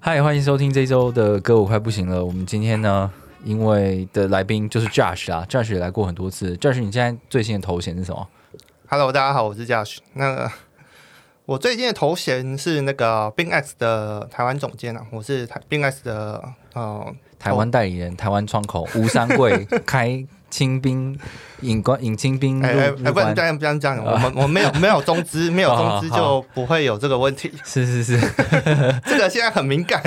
嗨，欢迎收听这周的歌，我快不行了。我们今天呢，因为的来宾就是 Josh 啊，Josh 也来过很多次。Josh，你现在最新的头衔是什么？Hello，大家好，我是 Josh。那个我最近的头衔是那个 BingX 的台湾总监啊，我是台 BingX 的呃台湾代理人，台湾窗口吴三桂 开清兵引关引清兵哎哎哎，入关不能这，样这样讲，我们我们没有没有中资，没有中资就不会有这个问题。是是是，这个现在很敏感，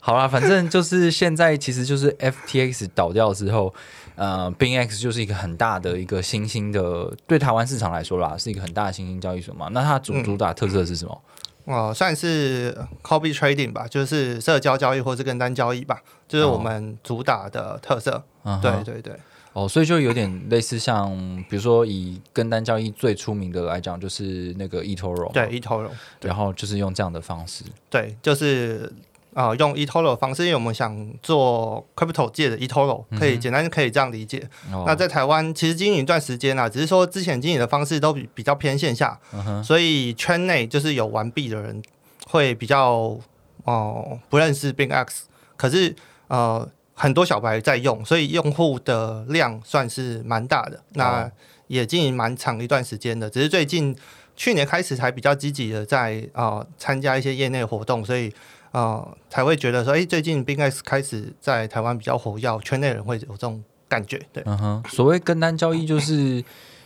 好啦，反正就是现在其实就是 FTX 倒掉之后。呃，binx 就是一个很大的一个新兴的，对台湾市场来说啦，是一个很大的新兴交易所嘛。那它主主打特色是什么？哦，算是 copy trading 吧，就是社交交易或是跟单交易吧，就是我们主打的特色。嗯。对对对，哦，所以就有点类似像，比如说以跟单交易最出名的来讲，就是那个 eToro，对 eToro，然后就是用这样的方式，对，就是啊、呃用 eToro 的方式，因为我们想做 crypto 界的 eToro，可以简单可以这样理解。哦那在台湾其实经营一段时间啦，只是说之前经营的方式都比比较偏线下，嗯所以圈内就是有玩币的人会比较哦、不认识 BingX，可是呃很多小白在用，所以用户的量算是蛮大的，那哦也经营蛮长一段时间的，只是最近去年开始才比较积极的在啊参加一些业内活动，所以。呃，才会觉得说，哎、最近 BingX 开始在台湾比较活跃，圈内人会有这种感觉，对。嗯哼，所谓跟单交易就是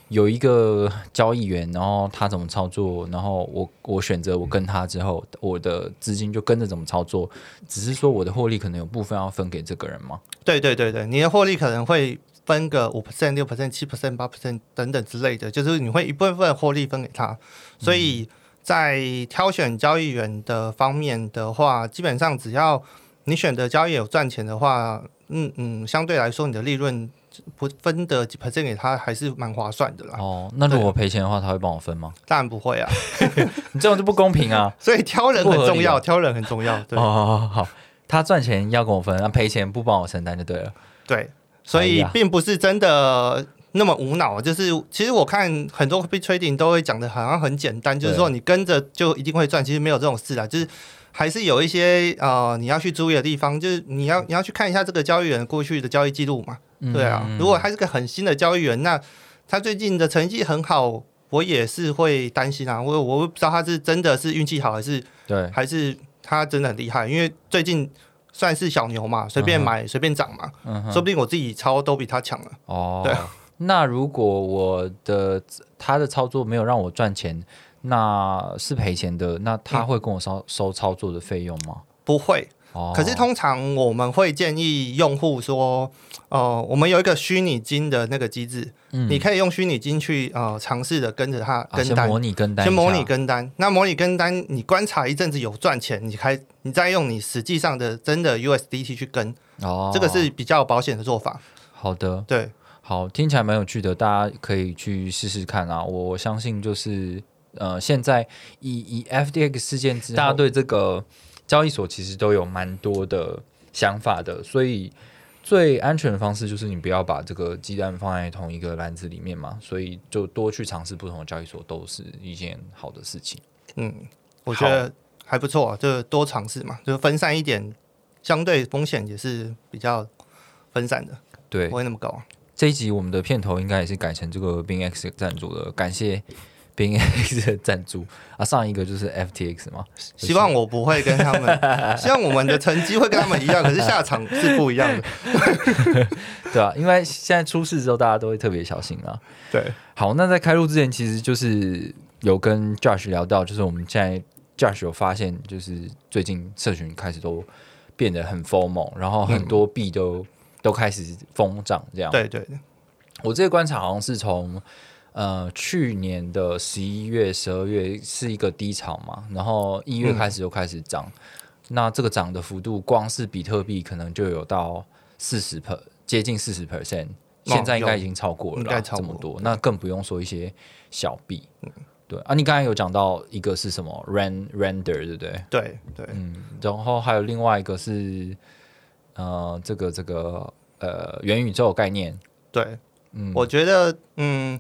有一个交易员，然后他怎么操作，然后我我选择我跟他之后，我的资金就跟着怎么操作，只是说我的获利可能有部分要分给这个人吗。对对对对，你的获利可能会分个五 percent、六 percent、七 percent、八 percent 等等之类的，就是你会一部分获利分给他。所以在挑选交易员的方面的话，基本上只要你选的交易有赚钱的话，嗯嗯，相对来说你的利润不分的几 percent 给他还是蛮划算的啦。哦，那如果赔钱的话，他会帮我分吗？当然不会啊，你这样就不公平啊！所 以挑人很重要，挑人很重要。对、哦，好好好，他赚钱要跟我分，那赔钱不帮我承担就对了。对，所以并不是真的那么无脑，就是其实我看很多 copy trading 都会讲的好像很简单，就是说你跟着就一定会赚，其实没有这种事啊，就是还是有一些呃你要去注意的地方，就是你要你要去看一下这个交易员过去的交易记录嘛，对啊，嗯。如果他是个很新的交易员，那他最近的成绩很好。我也是会担心啊，我我不知道他是真的是运气好，还是对，还是他真的很厉害，因为最近算是小牛嘛，随便买随便涨嘛，嗯说不定我自己抄都比他强了。哦，对那如果我的他的操作没有让我赚钱，那是赔钱的，那他会跟我收收操作的费用吗？不会，哦，可是通常我们会建议用户说，呃，我们有一个虚拟金的那个机制，嗯你可以用虚拟金去呃尝试的跟着它啊跟单，先模拟跟单先模拟跟单。那模拟跟单，你观察一阵子有赚钱，你开你再用你实际上的真的 USDT 去跟，哦，这个是比较保险的做法。好的，对，好，听起来蛮有趣的，大家可以去试试看啊！我相信就是呃，现在以以 F D X 事件之后，大家对这个交易所其实都有蛮多的想法的，所以最安全的方式就是你不要把这个鸡蛋放在同一个篮子里面嘛，所以就多去尝试不同的交易所都是一件好的事情。嗯，我觉得还不错，就多尝试嘛，就分散一点，相对风险也是比较分散的，对不，会那么高。这一集我们的片头应该也是改成这个 BingX 赞助的，感谢 BingX 的赞助啊。上一个就是 FTX 嘛，希望我不会跟他们，希望我们的成绩会跟他们一样，可是下场是不一样的。对啊，因为现在出事之后，大家都会特别小心啊。对，好，那在开录之前，其实就是有跟 Josh 聊到，就是我们现在 Josh 有发现，就是最近社群开始都变得很疯猛，然后很多币都、都开始疯涨这样。对对对，我这个观察好像是从呃，去年的十一月、十二月是一个低潮嘛，然后一月开始又开始涨，那这个涨的幅度，光是比特币可能就有到四十 per，接近四十 percent，现在应该已经超过了，应该超过这么多，那更不用说一些小币。对啊，你刚才有讲到一个是什么？Ren render 对不对？对对，嗯，然后还有另外一个是呃，这个这个呃元宇宙概念，对，嗯，我觉得，嗯，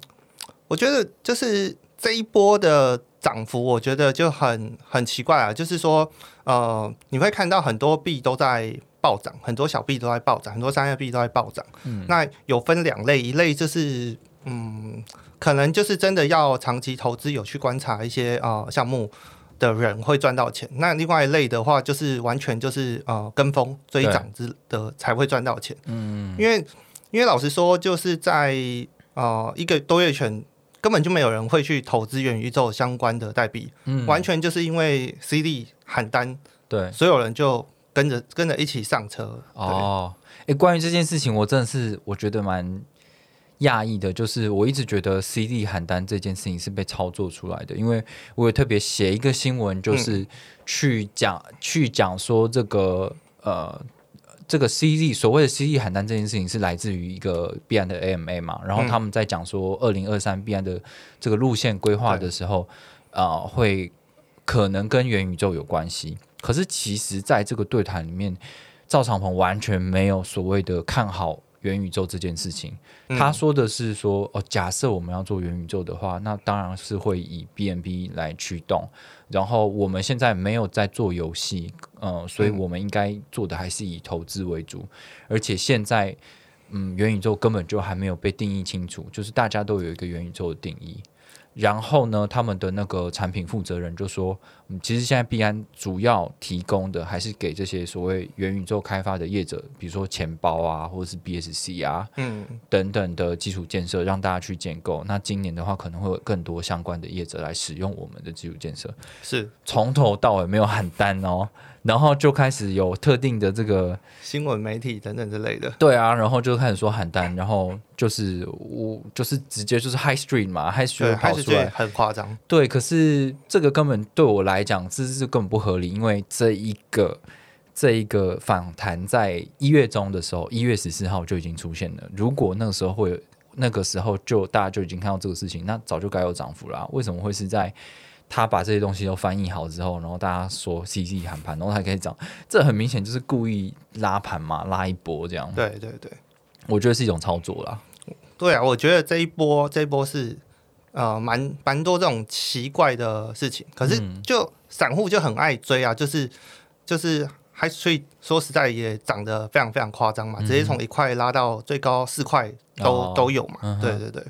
我觉得就是这一波的涨幅，我觉得就很很奇怪啊，就是说，呃，你会看到很多币都在暴涨，很多小币都在暴涨，很多商业币都在暴涨。嗯那有分两类，一类就是，嗯，可能就是真的要长期投资，有去观察一些呃项目。的人会赚到钱，那另外一类的话，就是完全就是呃跟风追涨之的才会赚到钱。嗯。因为因为老实说，就是在呃一个多月前，根本就没有人会去投资元宇宙相关的代币，嗯。完全就是因为 CD 喊单，对。所有人就跟着跟着一起上车。哦，哦，哎，关于这件事情，我真的是我觉得蛮讶异的，就是我一直觉得 CD 喊单这件事情是被操作出来的，因为我有特别写一个新闻，就是去讲、去讲说这个呃。这个 CD 所谓的 CD 喊单这件事情是来自于一个币安的 AMA 嘛，然后他们在讲说二零二三币安的这个路线规划的时候，呃，会可能跟元宇宙有关系。可是其实在这个对谈里面，赵长鹏完全没有所谓的看好元宇宙这件事情。嗯他说的是说，哦，假设我们要做元宇宙的话，那当然是会以 BNB 来驱动。然后我们现在没有在做游戏，呃，所以我们应该做的还是以投资为主。而且现在，嗯，元宇宙根本就还没有被定义清楚，就是大家都有一个元宇宙的定义。然后呢，他们的那个产品负责人就说，嗯，其实现在币安主要提供的还是给这些所谓元宇宙开发的业者，比如说钱包啊，或者是 BSC 啊嗯，等等的基础建设，让大家去建构。那今年的话，可能会有更多相关的业者来使用我们的基础建设，是。从头到尾没有喊单哦，然后就开始有特定的这个新闻媒体等等之类的。对啊，然后就开始说喊单，然后就是我就是直接就是 High Street 嘛，High，Street 开始跑出来，很夸张。对，可是这个根本对我来讲，这是根本不合理，因为这一个这一个访谈在一月中的时候，一月十四号就已经出现了。如果那个时候会有，那个时候就大家就已经看到这个事情，那早就该有涨幅啦、为什么会是在他把这些东西都翻译好之后，然后大家说 CC 喊盘，然后才可以涨？这很明显就是故意拉盘嘛，拉一波这样。对对对我觉得是一种操作啦。对啊，我觉得这一波这一波是呃蛮蛮多这种奇怪的事情，可是嗯就散户就很爱追啊，就是就是还所以说实在也涨得非常非常夸张嘛，直接从一块拉到最高四块都、哦都有嘛。嗯对对对，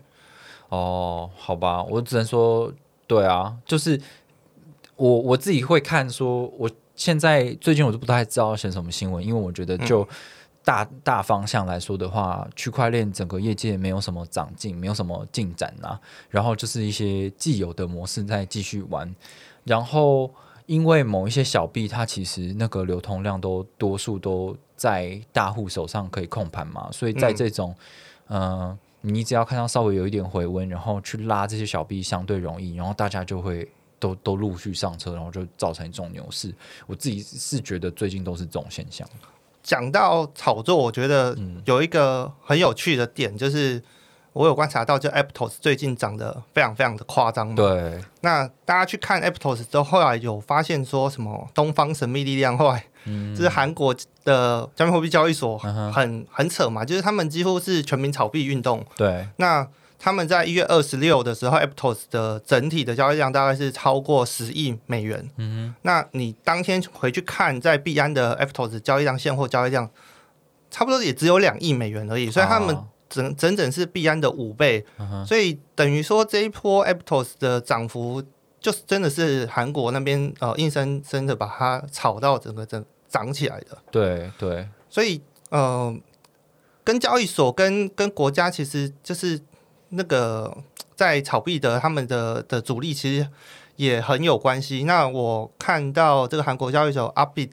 哦，好吧，我只能说，对啊，就是我我自己会看说，我现在最近我都不太知道选什么新闻，因为我觉得就大、大方向来说的话，区块链整个业界没有什么长进，没有什么进展啊，然后就是一些既有的模式在继续玩，然后。因为某一些小币，它其实那个流通量都多数都在大户手上可以控盘嘛，所以在嗯这种，呃，你只要看到稍微有一点回温，然后去拉这些小币相对容易，然后大家就会都都陆续上车，然后就造成一种牛市。我自己是觉得最近都是这种现象。讲到炒作，我觉得嗯有一个很有趣的点，就是我有观察到，就 Aptos 最近涨得非常非常的夸张嘛。对，那大家去看 Aptos 之后，后来有发现说什么东方神秘力量，后来嗯。就是韩国的加密货币交易所嗯很很扯嘛，就是他们几乎是全民炒币运动。对，那他们在一月二十六的时候，Aptos 的整体的交易量大概是超过十亿美元。嗯那你当天回去看，在币安的 Aptos 交易量现货交易量，差不多也只有两亿美元而已，所以他们哦。整整整是币安的五倍，所以等于说这一波 Aptos 的涨幅，就是真的是韩国那边呃硬生生的把它炒到整个整涨起来的，对对，所以呃，跟交易所跟跟国家其实就是那个在炒币的他们的的主力其实也很有关系。那我看到这个韩国交易所 Upbit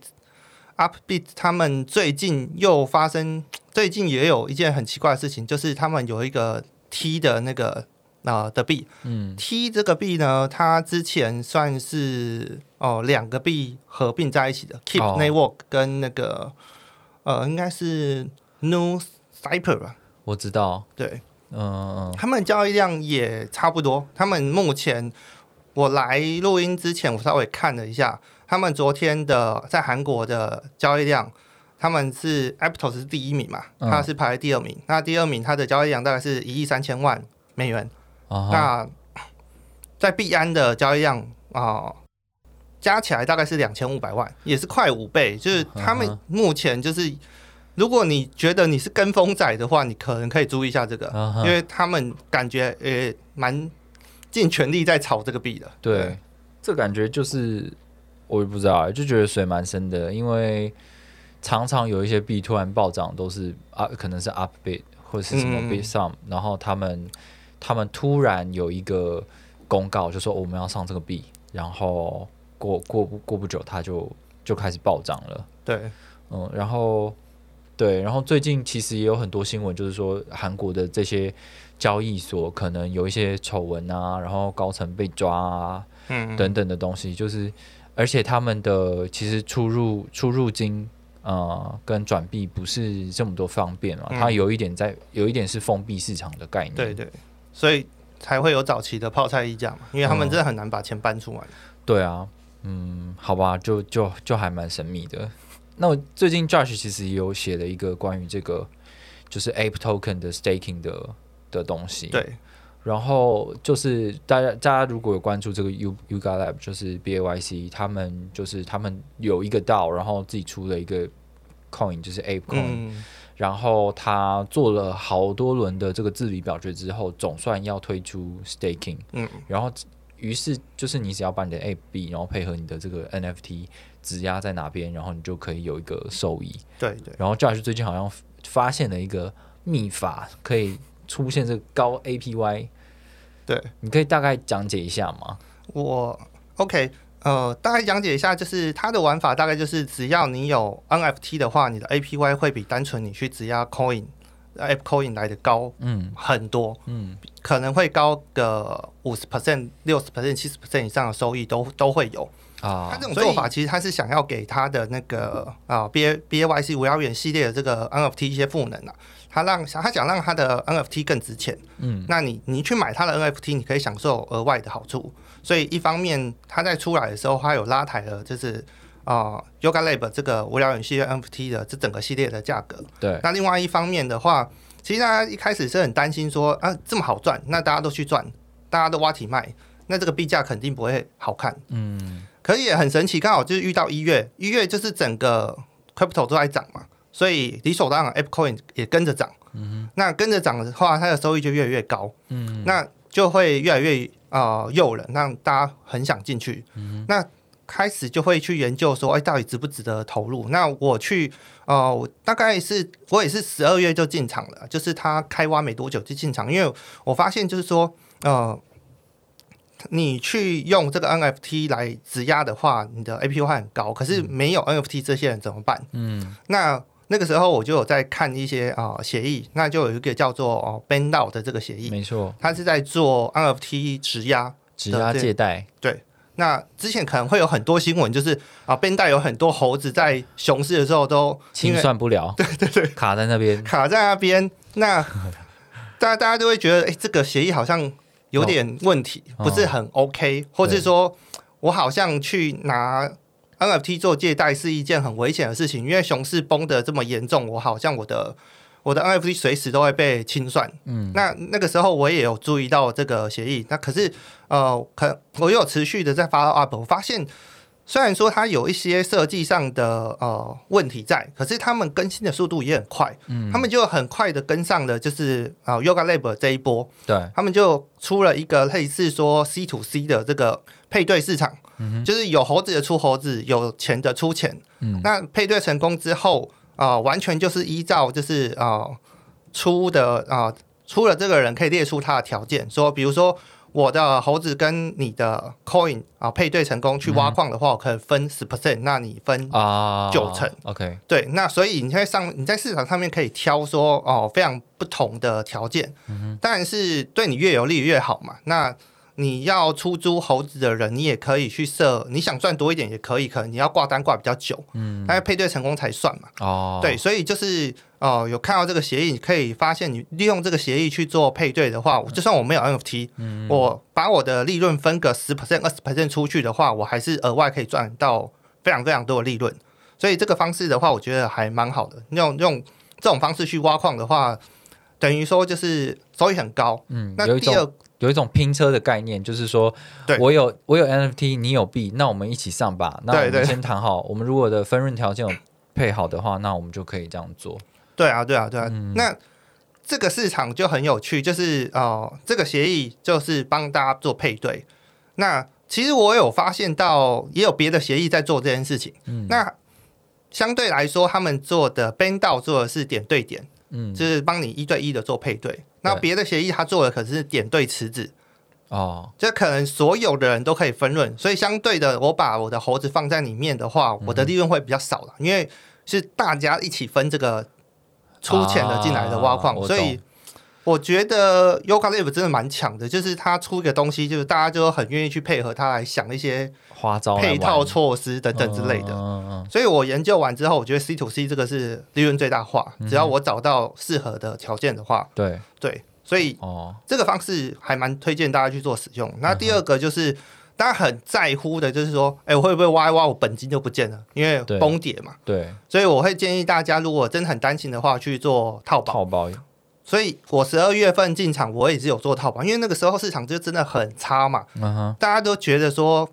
Upbit 他们最近又发生，最近也有一件很奇怪的事情，就是他们有一个 T 的那个啊、的币。嗯 T 这个币呢，它之前算是哦两个币合并在一起的，Keep 哦 Network 跟那个呃应该是 New Cypher 吧，我知道，对，嗯嗯他们交易量也差不多。他们目前我来录音之前，我稍微看了一下，他们昨天的在韩国的交易量，他们是 Aptos 是第一名嘛，嗯它是排第二名。那第二名它的交易量大概是一亿三千万美元。那在币安的交易量啊、加起来大概是两千五百万，也是快五倍。就是他们目前就是，如果你觉得你是跟风仔的话，你可能可以注意一下这个，因为他们感觉呃蛮尽全力在炒这个币的。对，这感觉就是我也不知道欸，就觉得水蛮深的，因为常常有一些币突然暴涨，都是啊，可能是 up bit 或者是什么嗯。bit sum，、然后他们他们突然有一个公告，就说、哦我们要上这个币，然后过过不过不久，它就就开始暴涨了。对，嗯，然后对，然后最近其实也有很多新闻，就是说韩国的这些交易所可能有一些丑闻啊，然后高层被抓啊嗯，等等的东西，就是而且他们的其实出入出入金。呃，跟转币不是这么多方便嘛，嗯它有一点在，有一点是封闭市场的概念。对对，所以才会有早期的泡菜溢价嘛，因为他们嗯真的很难把钱搬出来。对啊，嗯，好吧，就就就还蛮神秘的。那我最近 Josh 其实也有写了一个关于这个就是 Ape Token 的 staking 的的东西。，对，然后就是大家大家如果有关注这个 U Yuga Lab，就是 B A Y C，他们就是他们有一个道，然后自己出了一个 coin，就是 Ape Coin，、嗯，然后他做了好多轮的这个治理表决之后，总算要推出 staking。嗯，然后于是就是你只要把你的 Ape 币，然后配合你的这个 NFT 质押在哪边，然后你就可以有一个收益。对对。然后 Josh 最近好像发现了一个秘法，可以出现这个高 APY。对，你可以大概讲解一下吗？我 OK，呃，大概讲解一下，就是它的玩法大概就是，只要你有 NFT 的话，你的 APY 会比单纯你去质押 Coin、App Coin 来的高嗯很多，嗯可能会高个五十 percent、六十 percent、七十 percent 以上的收益都都会有。啊他这种做法其实他是想要给他的那个啊 B A B A Y C 五幺元系列的这个 NFT 一些赋能啊，他让他想让他的 NFT 更值钱。嗯那你你去买他的 NFT，你可以享受额外的好处。所以一方面，它在出来的时候，它有拉抬了，就是啊、Yoga Lab 这个无聊远系列 NFT 的这整个系列的价格。对那另外一方面的话，其实大家一开始是很担心说啊这么好赚，那大家都去赚，大家都挖体卖，那这个币价肯定不会好看。嗯可以也很神奇，刚好就是遇到一月，一月就是整个 crypto 都在涨嘛，所以理所当然 App Coin 也跟着涨。嗯那跟着涨的话，它的收益就越来越高，嗯那就会越来越呃诱人，让大家很想进去。那开始就会去研究说，哎，到底值不值得投入？那我去，呃，我大概是我也是十二月就进场了，就是他开挖没多久就进场，因为我发现就是说，呃，你去用这个 NFT 来质押的话，你的 APY 会很高，可是没有 NFT 这些人怎么办？嗯那那个时候我就有在看一些啊、呃协议，那就有一个叫做哦 Bandout 的这个协议，没错，它是在做 NFT 质押。质押借贷，对那之前可能会有很多新闻，就是啊 b a n d 有很多猴子在熊市的时候都清算不了，对对对，卡在那边。卡在那边，那大 家大家都会觉得，哎、这个协议好像有点问题，哦不是很 OK，或是说我好像去拿 NFT 做借贷是一件很危险的事情，因为熊市崩的这么严重，我好像我的我的 NFT 随时都会被清算。嗯。那那个时候我也有注意到这个协议，那可是呃，可我有持续的在 follow up，我发现虽然说它有一些设计上的呃问题在，可是他们更新的速度也很快，嗯。他们就很快的跟上了，就是啊、呃 Yoga Lab 这一波，对，他们就出了一个类似说 C to C 的这个配对市场，就是有猴子的出猴子，有钱的出钱。嗯。那配对成功之后，啊、完全就是依照就是啊、出的啊、出了这个人可以列出他的条件，说比如说我的猴子跟你的 coin 啊配对成功去挖矿的话，我可以分十 percent，那你分啊，九成，OK，对，那所以你在上你在市场上面可以挑说哦非常不同的条件，当然是对你越有利越好嘛。那你要出租猴子的人，你也可以去设，你想赚多一点也可以，可能你要挂单挂比较久，嗯，但是配对成功才算嘛。哦，对，所以就是哦、有看到这个协议，你可以发现你利用这个协议去做配对的话，就算我没有 NFT，、我把我的利润分个十 percent、二十 percent 出去的话，我还是额外可以赚到非常非常多的利润。所以这个方式的话，我觉得还蛮好的。用用这种方式去挖矿的话，等于说就是收益很高。嗯，那有一种第二，有一种拼车的概念，就是说对我有我有 NFT，你有币，那我们一起上吧。那我们先谈好，我们如果的分润条件有配好的话，那我们就可以这样做。对啊，对啊，对啊。嗯那这个市场就很有趣，就是哦、这个协议就是帮大家做配对。那其实我有发现到，也有别的协议在做这件事情。嗯那相对来说，他们做的 b a n d 道做的是点对点，嗯，就是帮你一对一的做配对。那别的协议他做的可是点对池子，哦，这可能所有的人都可以分润，所以相对的，我把我的猴子放在里面的话，我的利润会比较少了，因为是大家一起分这个出钱的进来的挖矿，啊所以懂我觉得 Yoga Live 真的蛮强的，就是他出一个东西，就是大家就很愿意去配合他来想一些花招配套措施等等之类的。所以我研究完之后，我觉得 C to C 这个是利润最大化，只要我找到适合的条件的话，对，对，所以哦，这个方式还蛮推荐大家去做使用。那第二个就是大家很在乎的，就是说，哎、我会不会挖一挖我本金就不见了？因为崩跌嘛。对，所以我会建议大家，如果真的很担心的话，去做套保。所以我十二月份进场，我也是有做套保，因为那个时候市场就真的很差嘛，大家都觉得说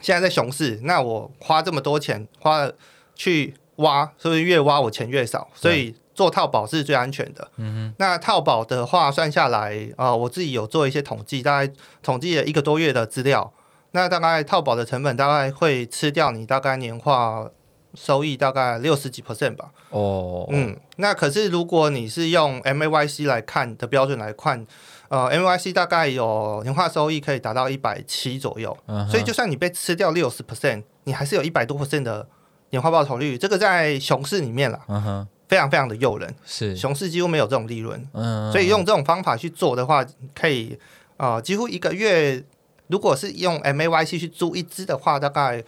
现在在熊市，那我花这么多钱花了去挖，是不是越挖我钱越少？所以做套保是最安全的。嗯那套保的话算下来，啊，我自己有做一些统计，大概统计了一个多月的资料，那大概套保的成本大概会吃掉你大概年化收益大概六十几 percent 吧。哦，嗯，那可是如果你是用 MAYC 来看的标准来看，呃，MAYC 大概有年化收益可以达到一百七左右，嗯所以就算你被吃掉六十 percent，你还是有一百多 percent 的年化报酬率，这个在熊市里面啦，嗯哼，非常非常的诱人，是，熊市几乎没有这种利润，嗯，所以用这种方法去做的话，可以呃几乎一个月，如果是用 MAYC 去租一只的话，大概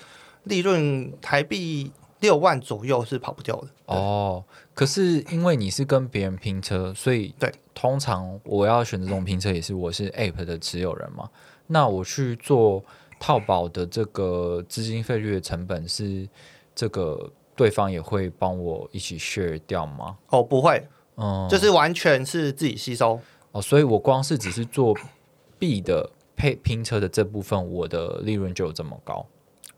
利润台币六万左右是跑不掉的。哦，可是因为你是跟别人拼车，所以对，通常我要选择这种拼车也是我是 App 的持有人嘛，那我去做套保的这个资金费率的成本是这个对方也会帮我一起 share 掉吗？哦，不会，嗯，就是完全是自己吸收。哦，所以我光是只是做 B 的配拼车的这部分，我的利润就有这么高。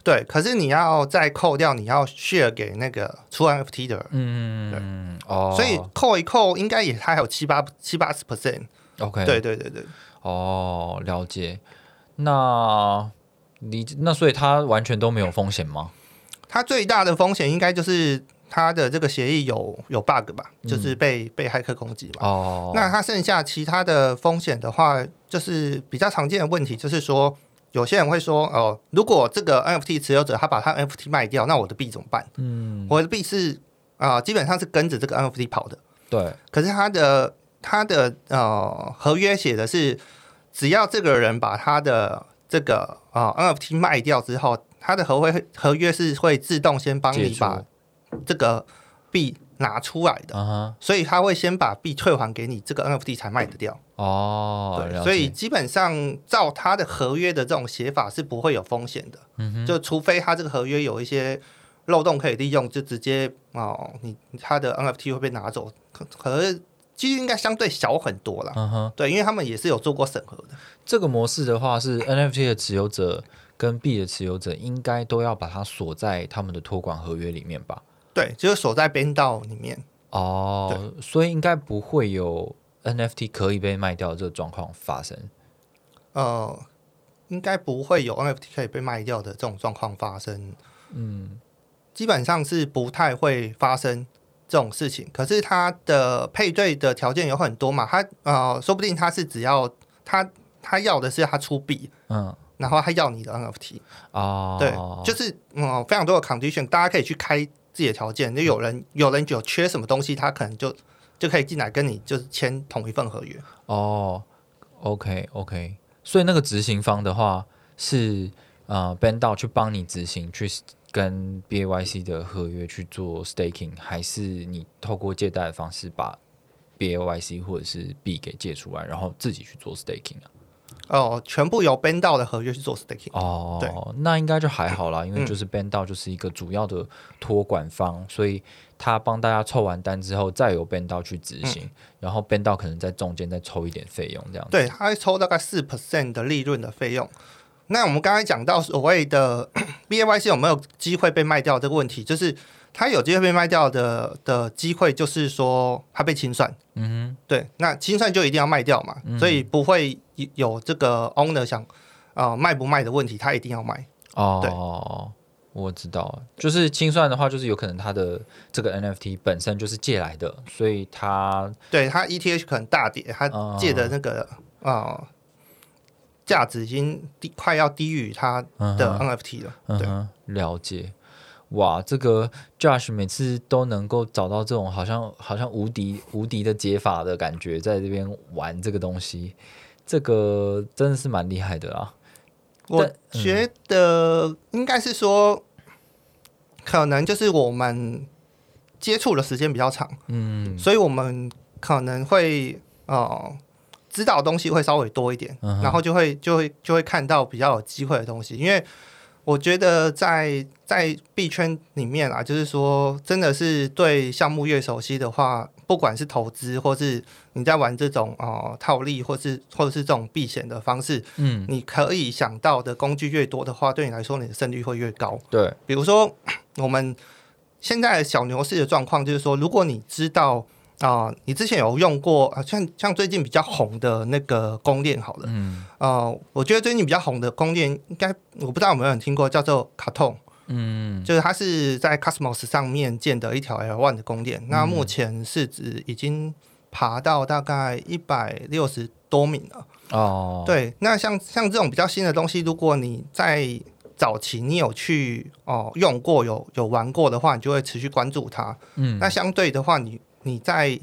对，可是你要再扣掉你要 share 给那个出 NFT 的人，嗯，哦，所以扣一扣应该也还有七八七八十 percent。OK，对对对对，哦，了解。那你那所以他完全都没有风险吗？他最大的风险应该就是他的这个协议有有 bug 吧，就是被被骇客攻击嘛。哦，那他剩下其他的风险的话，就是比较常见的问题，就是说有些人会说，哦，如果这个 NFT 持有者他把他 NFT 卖掉，那我的币怎么办？嗯，我的币是啊、基本上是跟着这个 NFT 跑的。对，可是他的他的呃合约写的是，只要这个人把他的这个啊、NFT 卖掉之后，他的合约合约是会自动先帮你把这个币拿出来的，嗯哼，所以他会先把币退还给你，这个 NFT 才卖得掉。哦，对，所以基本上照他的合约的这种写法是不会有风险的，嗯哼，就除非他这个合约有一些漏洞可以利用，就直接哦，你他的 NFT 会被拿走，可可是几率应该相对小很多啦。嗯哼，对，因为他们也是有做过审核的。这个模式的话是 NFT 的持有者跟币的持有者应该都要把它锁在他们的托管合约里面吧？对，就是锁在边道里面。哦，所以应该不会有 NFT 可以被卖掉这个状况发生。呃，应该不会有 NFT 可以被卖掉的这种状况发生。嗯，基本上是不太会发生这种事情。可是它的配对的条件有很多嘛，它呃，说不定它是只要它他要的是他出币，嗯，然后他要你的 NFT，哦，对，就是嗯非常多的 condition，大家可以去开自己的条件。就有人有人有缺什么东西，他可能就就可以进来跟你就是签同一份合约。哦，OK OK，所以那个执行方的话是呃 b a n d 去帮你执行，去跟 BAYC 的合约去做 staking，还是你透过借贷的方式把 BAYC 或者是币给借出来，然后自己去做 staking 啊？哦，全部由 Band 到的合约去做 staking。哦，对那应该就还好啦，因为嗯就是 Band 到就是一个主要的托管方，所以他帮大家凑完单之后，再由 Band 到去执行，然后 Band 到可能在中间再抽一点费用这样子。对，他会抽大概四 percent 的利润的费用。那我们刚才讲到所谓的 BAYC 有没有机会被卖掉这个问题，就是他有机会被卖掉的的机会，就是说他被清算。嗯哼对，那清算就一定要卖掉嘛，所以不会有这个 owner 想呃卖不卖的问题，他一定要卖。哼，哦，我知道了，就是清算的话，就是有可能他的这个 NFT 本身就是借来的，所以他对他 ETH 可能大跌，他哦借的那个啊价值已经低快要低于他的 NFT 了。对，嗯，了解。哇，这个 Josh 每次都能够找到这种好像好像无敌无敌的解法的感觉，在这边玩这个东西，这个真的是蛮厉害的啦。我但觉得应该是说，可能就是我们接触的时间比较长，嗯。所以我们可能会呃知道的东西会稍微多一点，嗯然后就会就会就会看到比较有机会的东西，因为我觉得在在币圈里面啊，就是说真的是对项目越熟悉的话，不管是投资或是你在玩这种呃套利，或是或者是这种避险的方式，嗯，你可以想到的工具越多的话，对你来说你的胜率会越高。对，比如说，我们现在小牛市的状况就是说，如果你知道啊、你之前有用过啊，像像最近比较红的那个公链好了，嗯。呃，我觉得最近比较红的公链，应该我不知道有没有人听过，叫做卡通，嗯就是它是在 Cosmos 上面建的一条 L one 的公链，那目前市值已经爬到大概一百六十多米了。哦，，对，那像像这种比较新的东西，如果你在早期你有去哦用过、有有玩过的话，你就会持续关注它。嗯那相对的话，你你在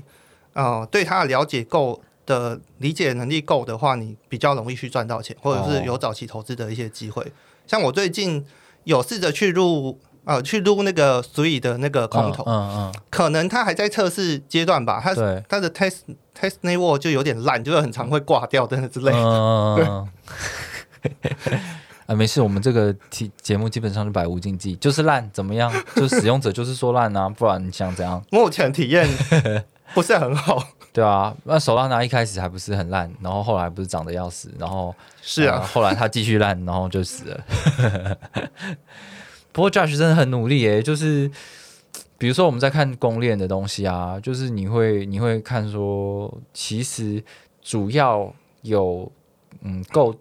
呃对它的了解够的理解能力够的话，你比较容易去赚到钱，或者哦是有早期投资的一些机会。像我最近有试着去入呃去撸那个 Three 的那个空投，嗯嗯可能他还在测试阶段吧，它嗯，对，它的 test test network 就有点烂，就是很常会挂掉等等之类的。嗯，啊，没事，我们这个题节目基本上是百无禁忌，就是烂怎么样？就是使用者就是说烂啊，不然你想怎样？目前体验不是很好。对啊，那手拉拿一开始还不是很烂，然后后来不是长得要死，然后是啊，呃后来他继续烂，然后就死了。不过 Josh 真的很努力耶，就是比如说我们在看公链的东西啊，就是你会你会看说，其实主要有嗯够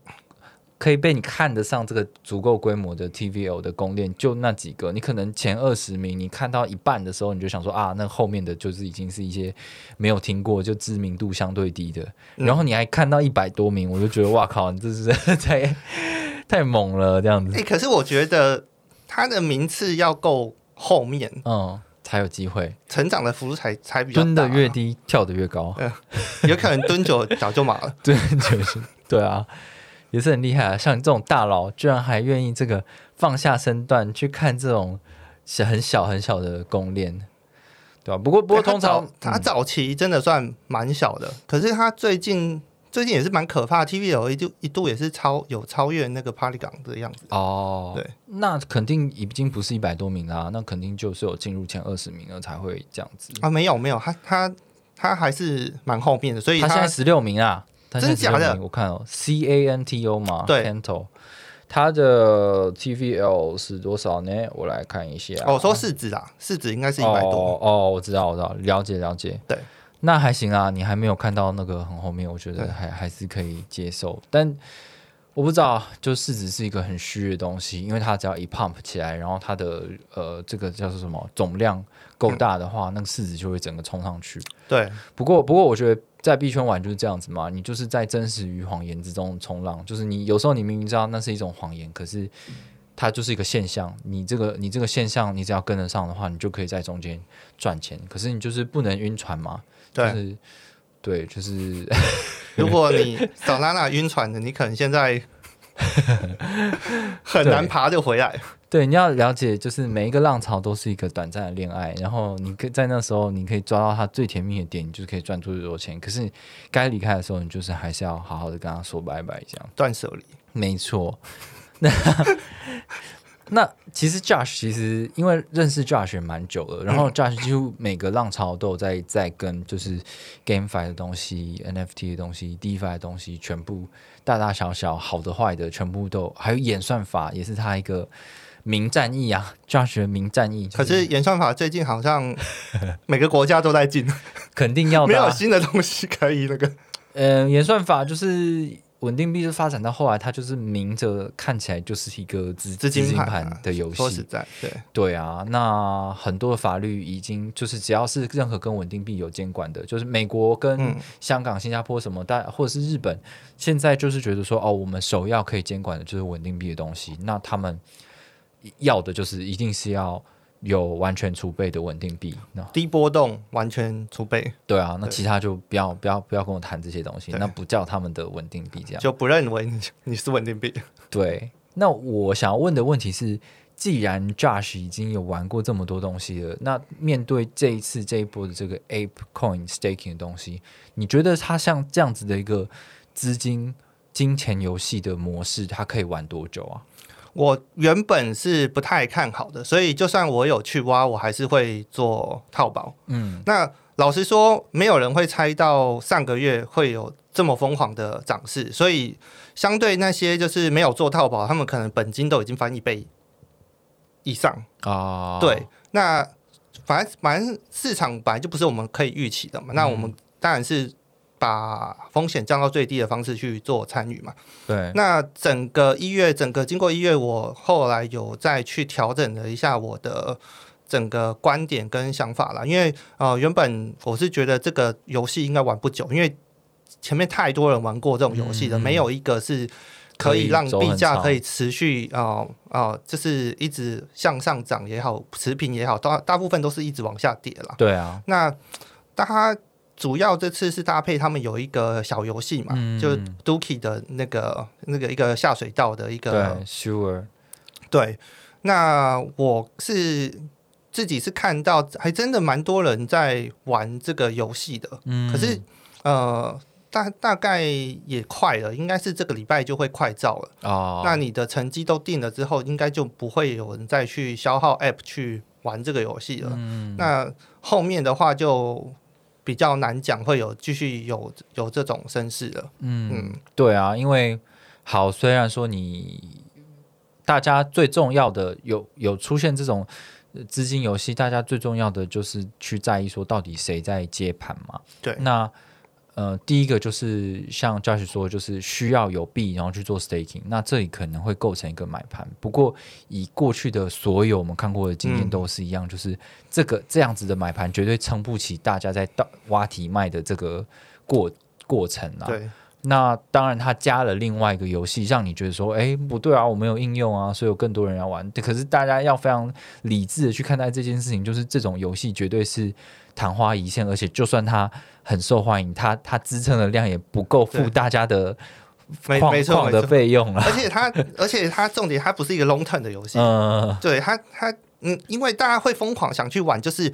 可以被你看得上这个足够规模的 TVL 的公链，就那几个。你可能前二十名，你看到一半的时候，你就想说啊，那后面的就是已经是一些没有听过，就知名度相对低的。嗯然后你还看到一百多名，我就觉得哇靠，你这是太太猛了，这样哎、子，可是我觉得他的名次要够后面，嗯，才有机会。成长的幅度才才比较大。蹲的越，低，跳的越高，有可能蹲久早就麻了。对，就是对啊，也是很厉害啊。像你这种大佬，居然还愿意这个放下身段去看这种小很小很小的公链，对吧、不过不过通常他早期真的算蛮小的，可是他最近最近也是蛮可怕的，TVL 一度一度也是超有超越那个 Polygon 的样子。哦，对，那肯定已经不是一百多名啦，那肯定就是有进入前二十名了才会这样子。啊，没有没有，他他他还是蛮后面的，所以它他现在十六名啊，真假的我看哦，C A N T O 嘛，对 Canto，它的 TVL 是多少呢？我来看一下。哦我说市值啊，市值应该是一百多。哦哦，我知道，我知道，了解了解。对，那还行啊，你还没有看到那个很后面，我觉得还还是可以接受。但我不知道，就市值是一个很虚的东西，因为它只要一 pump 起来，然后它的呃这个叫做什么总量够大的话，那个市值就会整个冲上去。对，不过不过，我觉得在币圈玩就是这样子嘛，你就是在真实与谎言之中冲浪，就是你有时候你明明知道那是一种谎言，可是它就是一个现象，你这个你这个现象你只要跟得上的话，你就可以在中间赚钱，可是你就是不能晕船嘛，就，是对，就是如果你找娜娜晕船的，你可能现在 很难爬就回来。对，你要了解，就是每一个浪潮都是一个短暂的恋爱，然后你可以在那时候，你可以抓到它最甜蜜的点，你就是可以赚出最多钱。可是该离开的时候，你就是还是要好好的跟他说拜拜，这样。断舍离，没错。那那其实 Josh 其实因为认识 Josh 也蛮久了，然后 Josh 几乎每个浪潮都有在在跟就是 GameFi 的东西、NFT 的东西、DeFi 的东西，全部大大小小好的坏的，全部都有还有演算法也是他一个名战役啊，Josh 的名战役。就可是演算法最近好像 每个国家都在进，肯定要没有新的东西可以那个。呃，演算法就是稳定币，是发展到后来，它就是明着看起来就是一个资资金盘的游说实戏。在，对，对啊，那很多的法律已经就是只要是任何跟稳定币有监管的，就是美国跟嗯香港、新加坡什么，但或者是日本，现在就是觉得说，哦，我们首要可以监管的就是稳定币的东西，那他们要的就是一定是要有完全储备的稳定币。那低波动完全储备，对啊，那其他就不要不要不要跟我谈这些东西，那不叫他们的稳定币这样。就不认为你 你是稳定币。对，那我想要问的问题是，既然 Josh 已经有玩过这么多东西了，那面对这一次这一波的这个 Ape Coin Staking 的东西，你觉得它像这样子的一个资金金钱游戏的模式，它可以玩多久啊？我原本是不太看好的，所以就算我有去挖，我还是会做套保。嗯，那老实说，没有人会猜到上个月会有这么疯狂的涨势，所以相对那些就是没有做套保，他们可能本金都已经翻一倍以上。啊，对，那反正反正市场本来就不是我们可以预期的嘛，那我们当然是把风险降到最低的方式去做参与嘛。对，那整个一月，整个经过一月，我后来有再去调整了一下我的整个观点跟想法啦。因为呃，原本我是觉得这个游戏应该玩不久，因为前面太多人玩过这种游戏了，嗯没有一个是可可以以让币价可以持续哦哦、就是一直向上涨也好，持平也好，大大部分都是一直往下跌啦。对啊，那它主要这次是搭配他们有一个小游戏嘛，嗯就是 Dookie 的那个那个一个下水道的一对个，Sure，对。那我是自己是看到还真的蛮多人在玩这个游戏的，嗯，可是呃大大概也快了，应该是这个礼拜就会快照了。哦，那你的成绩都定了之后，应该就不会有人再去消耗 App 去玩这个游戏了。嗯，那后面的话就比较难讲，会有继续有有这种声势了。嗯嗯，对啊，因为好，虽然说你大家最重要的有有出现这种呃资金游戏，大家最重要的就是去在意说到底谁在接盘嘛。对那呃，第一个就是像 Josh 说，就是需要有币，然后去做 staking，那这里可能会构成一个买盘。不过以过去的所有我们看过的经验嗯都是一样，就是这个这样子的买盘绝对撑不起大家在倒挖题卖的这个过过程啊。对，那当然，他加了另外一个游戏，让你觉得说，哎，不对啊，我没有应用啊，所以有更多人要玩。可是大家要非常理智的去看待这件事情，就是这种游戏绝对是昙花一现，而且就算它很受欢迎，它它支撑的量也不够付大家的没矿没错的费用了。而且它，而且它重点，它不是一个 long term 的游戏。嗯，对它，它嗯，因为大家会疯狂想去玩，就是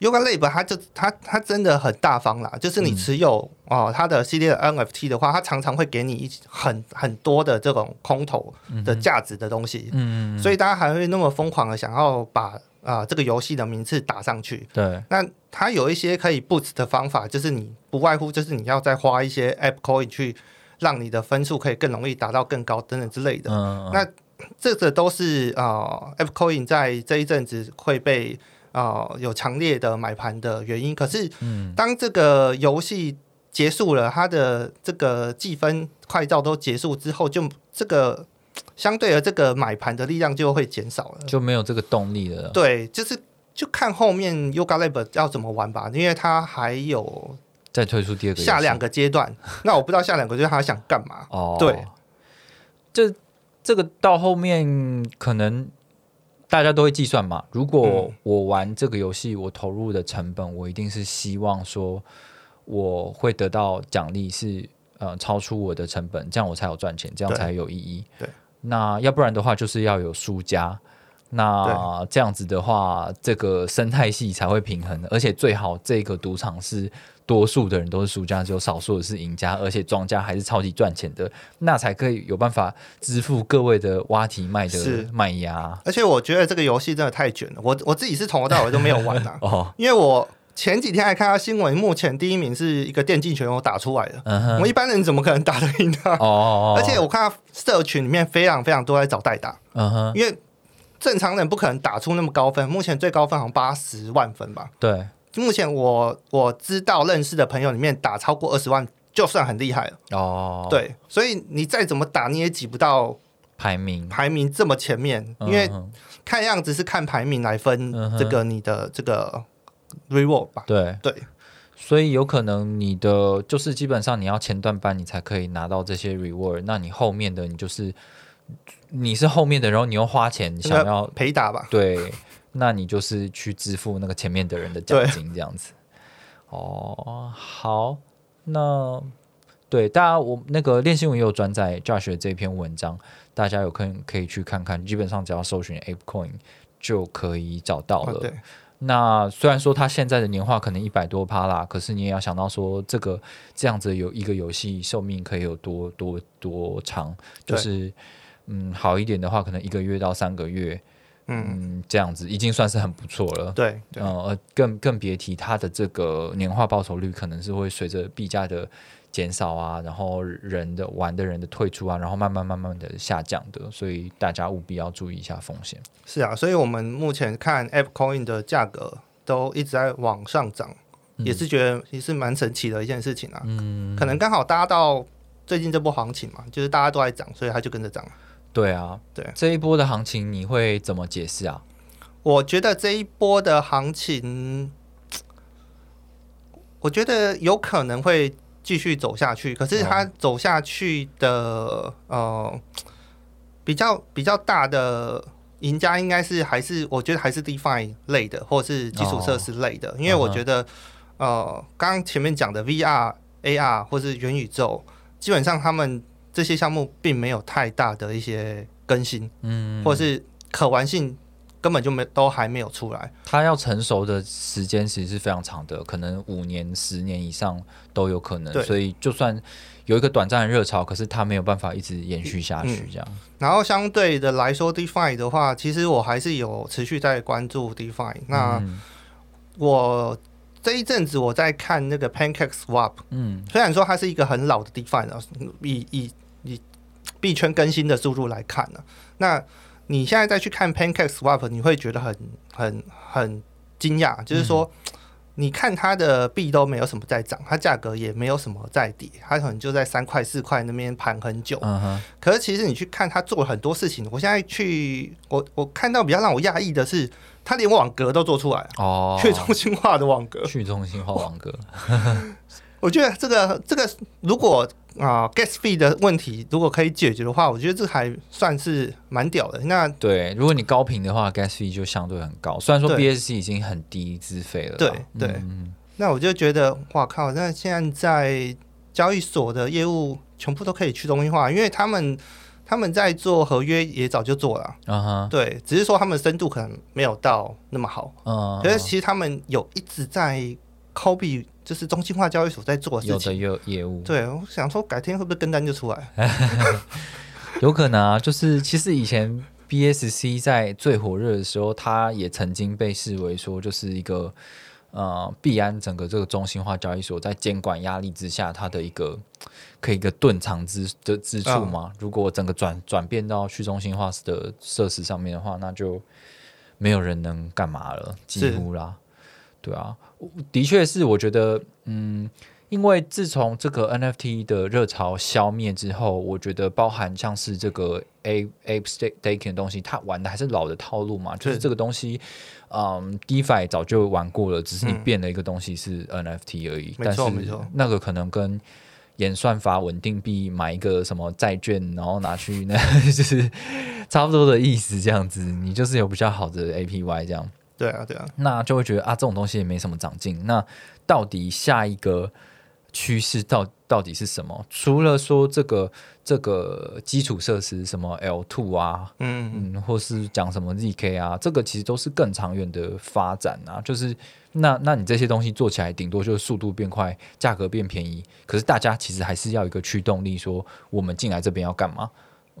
Yoga Lab，它就它它真的很大方啦。就是你嗯持有哦它的系列的 NFT 的话，它常常会给你一很很多的这种空投的价值的东西。嗯，所以大家还会那么疯狂的想要把啊、这个游戏的名次打上去。对，那它有一些可以 boost 的方法，就是你不外乎就是你要再花一些 app coin 去让你的分数可以更容易达到更高等等之类的。嗯，那这个都是啊、app coin 在这一阵子会被啊、有强烈的买盘的原因。可是嗯当这个游戏结束了，它的这个计分快照都结束之后，就这个相对的这个买盘的力量就会减少了。就没有这个动力了。对，就是就看后面 Yoga Lab 要怎么玩吧，因为它还有再推出第二个下两个阶段，那我不知道下两个阶段他想干嘛。哦，对，这这个到后面可能大家都会计算嘛。如果嗯我玩这个游戏，我投入的成本，我一定是希望说我会得到奖励是呃超出我的成本，这样我才有赚钱，这样才有意义。对，那要不然的话，就是要有输家。那这样子的话，这个生态系才会平衡，而且最好这个赌场是多数的人都是输家，只有少数的是赢家，而且庄家还是超级赚钱的，那才可以有办法支付各位的挖题卖的是卖压。而且我觉得这个游戏真的太卷了，我我自己是从头到尾都没有玩啊 哦，因为我前几天还看到新闻，目前第一名是一个电竞选手打出来的，我一般人怎么可能打得赢他？哦，而且我看到社群里面非常非常多在找代打，嗯哼，因为正常人不可能打出那么高分，目前最高分好像八十万分吧。对，目前我我知道认识的朋友里面打超过二十万，就算很厉害了。哦，，对，所以你再怎么打，你也挤不到排名，排名这么前面，因为看样子是看排名来分这个你的这个 reward 吧。对对，所以有可能你的就是基本上你要前段班你才可以拿到这些 reward，那你后面的你就是你是后面的，然后你又花钱想要陪打吧。对，那你就是去支付那个前面的人的奖金这样子。哦，好，那对大家我那个练新闻也有转载 Josh 的这篇文章，大家有可以可以去看看，基本上只要搜寻 ApeCoin 就可以找到了。哦，对，那虽然说它现在的年化可能一百多趴啦，可是你也要想到说，这个这样子有一个游戏寿命可以有多多多长，就是嗯好一点的话，可能一个月到三个月，嗯，嗯这样子已经算是很不错了。对。呃，更更别提它的这个年化报酬率可能是会随着币价的减少啊，然后人的玩的人的退出啊，然后慢慢慢慢的下降的，所以大家务必要注意一下风险。是啊，所以我们目前看 App Coin 的价格都一直在往上涨，也是觉得也是蛮神奇的一件事情啊。嗯，可能刚好搭到最近这波行情嘛，就是大家都在涨，所以它就跟着涨。对啊，对这一波的行情你会怎么解释啊？我觉得这一波的行情，我觉得有可能会继续走下去，可是它走下去的呃比较比较大的赢家应该是还是我觉得还是 DeFi 类的，或者是基础设施类的，因为我觉得呃刚刚前面讲的 VR、AR 或是元宇宙，基本上他们这些项目并没有太大的一些更新，嗯，或是可玩性根本就没都还没有出来。它要成熟的时间其实是非常长的，可能五年、十年以上都有可能。所以就算有一个短暂的热潮，可是它没有办法一直延续下去，这样。然后相对的来说，DeFi 的话，其实我还是有持续在关注 DeFi。那嗯我这一阵子我在看那个 Pancake Swap，嗯虽然说它是一个很老的 DeFi 了，以以以币圈更新的速度来看呢，那你现在再去看 Pancake Swap，你会觉得很很很惊讶，就是说。你看它的币都没有什么在涨，它价格也没有什么在跌，它可能就在三块四块那边盘很久。嗯哼，可是其实你去看它做了很多事情，我现在去我我看到比较让我讶异的是，他连网格都做出来了，哦，去中心化的网格。去中心化网格，我觉得这个这个如果啊、gas fee 的问题如果可以解决的话，我觉得这还算是蛮屌的。那对，如果你高频的话，gas fee 就相对很高。虽然说 BSC 已经很低资费了，对对。嗯那我就觉得哇靠，那现在交易所的业务全部都可以去中心化，因为他们他们在做合约也早就做了，嗯哼，对，只是说他们深度可能没有到那么好。嗯，可是其实他们有一直在 copy，就是中心化交易所在做的有的事情。业业务，对，我想说改天会不会跟单就出来？有可能啊，就是其实以前 BSC 在最火热的时候，它也曾经被视为说就是一个呃币安整个这个中心化交易所在监管压力之下，它的一个可以一个遁藏之的之处嘛。如果整个转转变到去中心化的设施上面的话，那就没有人能干嘛了，几乎啦。对啊，我的确是，我觉得，嗯，因为自从这个 NFT 的热潮消灭之后，我觉得包含像是这个 A Ape Staking 的东西，它玩的还是老的套路嘛，就是是这个东西，嗯，DeFi 早就玩过了，只是你嗯变了一个东西是 NFT 而已。没但是错没错那个可能跟演算法稳定币买一个什么债券，然后拿去那 就是差不多的意思，这样子，你就是有比较好的 APY 这样。对啊，对啊，那就会觉得啊，这种东西也没什么长进。那到底下一个趋势到到底是什么？除了说这个这个基础设施什么 L two 啊，嗯，嗯，或是讲什么 ZK 啊，这个其实都是更长远的发展啊。就是那那你这些东西做起来，顶多就是速度变快，价格变便宜。可是大家其实还是要有一个驱动力，说我们进来这边要干嘛？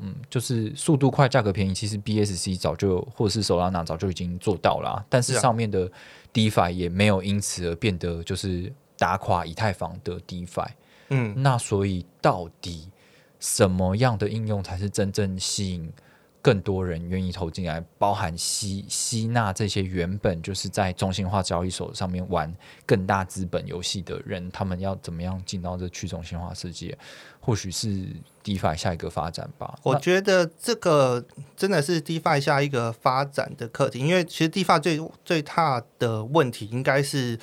嗯，就是速度快、价格便宜。其实 BSC 早就或者是 Solana 早就已经做到了啊、但是上面的 DeFi 也没有因此而变得就是打垮以太坊的 DeFi。嗯，那所以到底什么样的应用才是真正吸引更多人愿意投进来，包含吸吸纳这些原本就是在中心化交易所上面玩更大资本游戏的人，他们要怎么样进到这去中心化世界？或许是 DeFi 下一个发展吧。我觉得这个真的是 DeFi 下一个发展的课题，因为其实 DeFi 最最大的问题应该是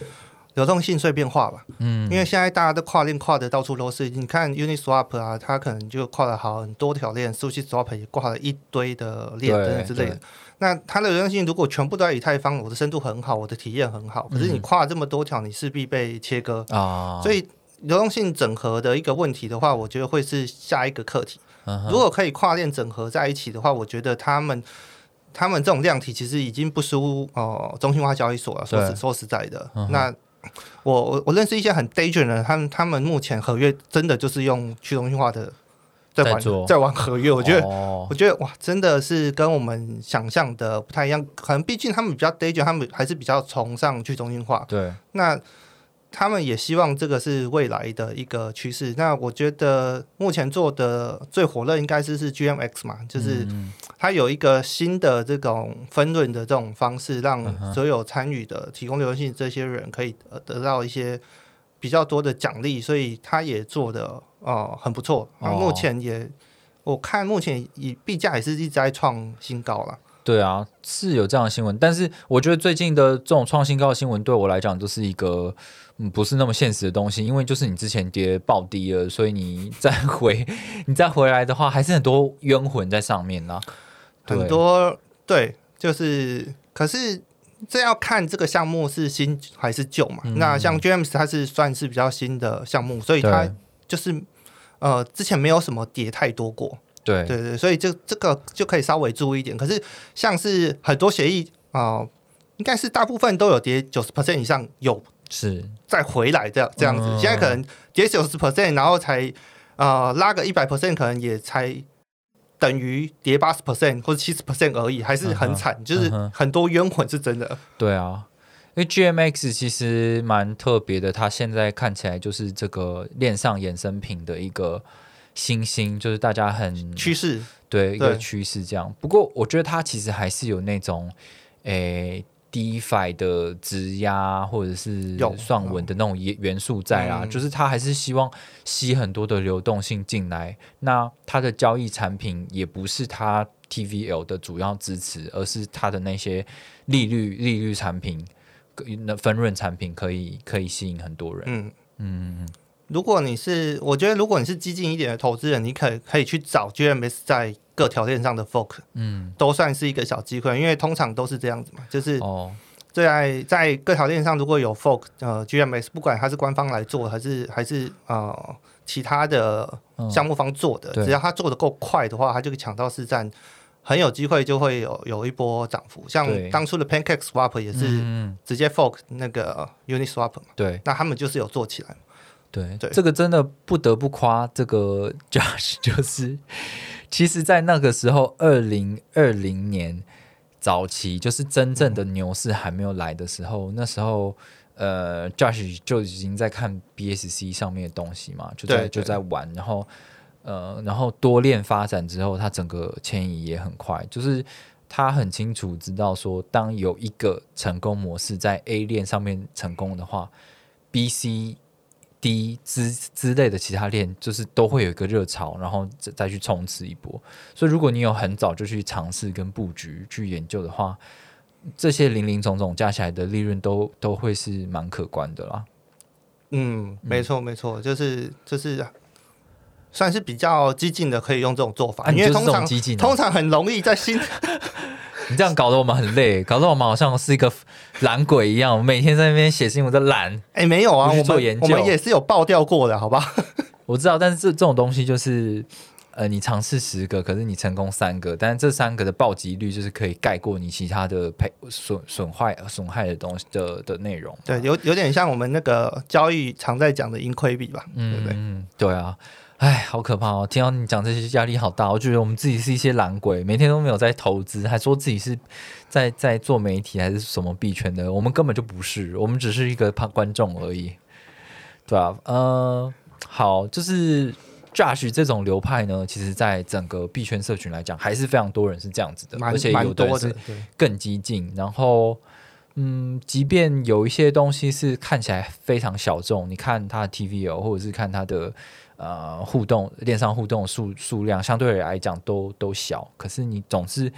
流动性碎片化吧。嗯，因为现在大家都跨链跨的到处都是，你看 Uniswap 啊，它可能就跨了好很多条链，SushiSwap 也挂了一堆的链等等之类的。那它的流动性如果全部都在以太坊，我的深度很好，我的体验很好，可是你嗯跨了这么多条，你势必被切割。啊，所以流动性整合的一个问题的话，我觉得会是下一个课题。嗯如果可以跨链整合在一起的话，我觉得他们他们这种量体其实已经不输哦、呃中心化交易所了。说实说实在的，嗯那我我我认识一些很 day 的人，他们他们目前合约真的就是用去中心化的在玩在在玩合约，我觉得。哦我觉得哇，真的是跟我们想象的不太一样。可能毕竟他们比较 day 他们还是比较崇尚去中心化。对，那他们也希望这个是未来的一个趋势。那我觉得目前做的最火热应该是是 GMX 嘛，就是嗯它有一个新的这种分润的这种方式，嗯让所有参与的提供流动性这些人可以呃得到一些比较多的奖励，所以他也做的哦、呃很不错。那哦目前也。我看目前以币价也是一直在创新高了，对啊，是有这样的新闻，但是我觉得最近的这种创新高的新闻对我来讲就是一个嗯不是那么现实的东西，因为就是你之前跌暴跌了，所以你再回 你再回来的话，还是很多冤魂在上面呢、对。很多对，就是可是这要看这个项目是新还是旧嘛。嗯那像 James 它是算是比较新的项目，所以它就是呃之前没有什么跌太多过，对。对对，所以这这个就可以稍微注意一点。可是像是很多协议啊、呃应该是大部分都有跌九十 percent 以上，有是再回来这样这样子。嗯现在可能跌九十 percent，然后才呃拉个一百 percent，可能也才等于跌八十 percent 或者七十 percent 而已，还是很惨，就是很多冤魂是真的。对啊。因为 GMX 其实蛮特别的，它现在看起来就是这个链上衍生品的一个新兴，就是大家很趋势对一个对趋势这样。不过我觉得它其实还是有那种诶 DeFi 的质押或者是有算文的那种元元素在啊，嗯就是他还是希望吸很多的流动性进来。那他的交易产品也不是他 TVL 的主要支持，而是他的那些利率利率产品。那分润产品可以可以吸引很多人，嗯。嗯，如果你是，我觉得如果你是激进一点的投资人，你可以可以去找 GMS 在各条件上的 fork，嗯。都算是一个小机会，因为通常都是这样子嘛，就是哦，在在各条链上如果有 fork，呃，GMS 不管它是官方来做还是还是呃其他的嗯。项目方做的，对。只要它做的够快的话，它就可以抢到市占，很有机会就会有有一波涨幅。像当初的 Pancake Swap 也是嗯，直接 fork 那个 Uniswap 嘛，对，那他们就是有做起来嘛。对，对。这个真的不得不夸这个 Josh，就是其实，在那个时候，二零二零年早期，就是真正的牛市还没有来的时候，那时候呃，Josh 就已经在看 BSC 上面的东西嘛，就在就在玩，然后呃，然后多链发展之后，它整个迁移也很快，就是。他很清楚知道说，当有一个成功模式在 A 链上面成功的话，B、C、之之类的其他链，就是都会有一个热潮，然后再再去冲刺一波。所以如果你有很早就去尝试跟布局去研究的话，这些零零总总加起来的利润都都会是蛮可观的啦。嗯，没错没错，就是就是算是比较激进的，可以用这种做法，因为通常激进啊通常很容易在新 你这样搞得我们很累，搞得我们好像是一个懒鬼一样，我每天在那边写新闻在懒。哎、没有啊，我们我们也是有爆掉过的，好吧？我知道，但是这这种东西就是，呃，你尝试十个，可是你成功三个，但是这三个的暴击率就是可以盖过你其他的赔损损坏损害的东西的的内容。对，有有点像我们那个交易常在讲的盈亏比吧，对不对？嗯，对啊。哎，好可怕哦！听到你讲这些，压力好大。我觉得我们自己是一些懒鬼，每天都没有在投资，还说自己是在在做媒体还是什么币圈的，我们根本就不是，我们只是一个旁观众而已，对啊，呃，好，就是 Josh 这种流派呢，其实在整个币圈社群来讲，还是非常多人是这样子的，而且蛮有的人是更激进，然后。嗯，即便有一些东西是看起来非常小众，你看它的 TVL 或者是看它的呃互动链上互动数数量，相对来讲都都小，可是你总是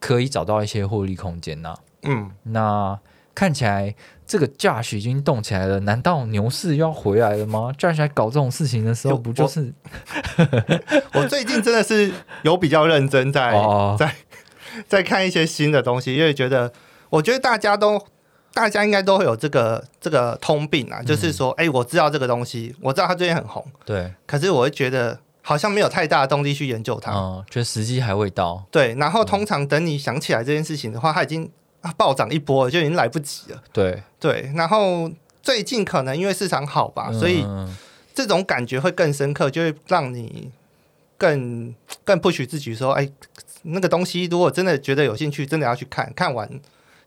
可以找到一些获利空间呐、嗯，那看起来这个 Josh 已经动起来了，难道牛市又要回来了吗？Josh 还搞这种事情的时候，不就是 我最近真的是有比较认真在、哦。在在看一些新的东西，因为觉得我觉得大家都大家应该都会有这个这个通病啊，就是说，哎、我知道这个东西，我知道它最近很红，对？可是我会觉得好像没有太大的动力去研究它。嗯，觉得时机还未到。对，然后通常等你想起来这件事情的话，它已经啊暴涨一波了，就已经来不及了。对，对，然后最近可能因为市场好吧，所以嗯这种感觉会更深刻，就会让你更更不许自己说，哎，那个东西如果真的觉得有兴趣，真的要去看看完，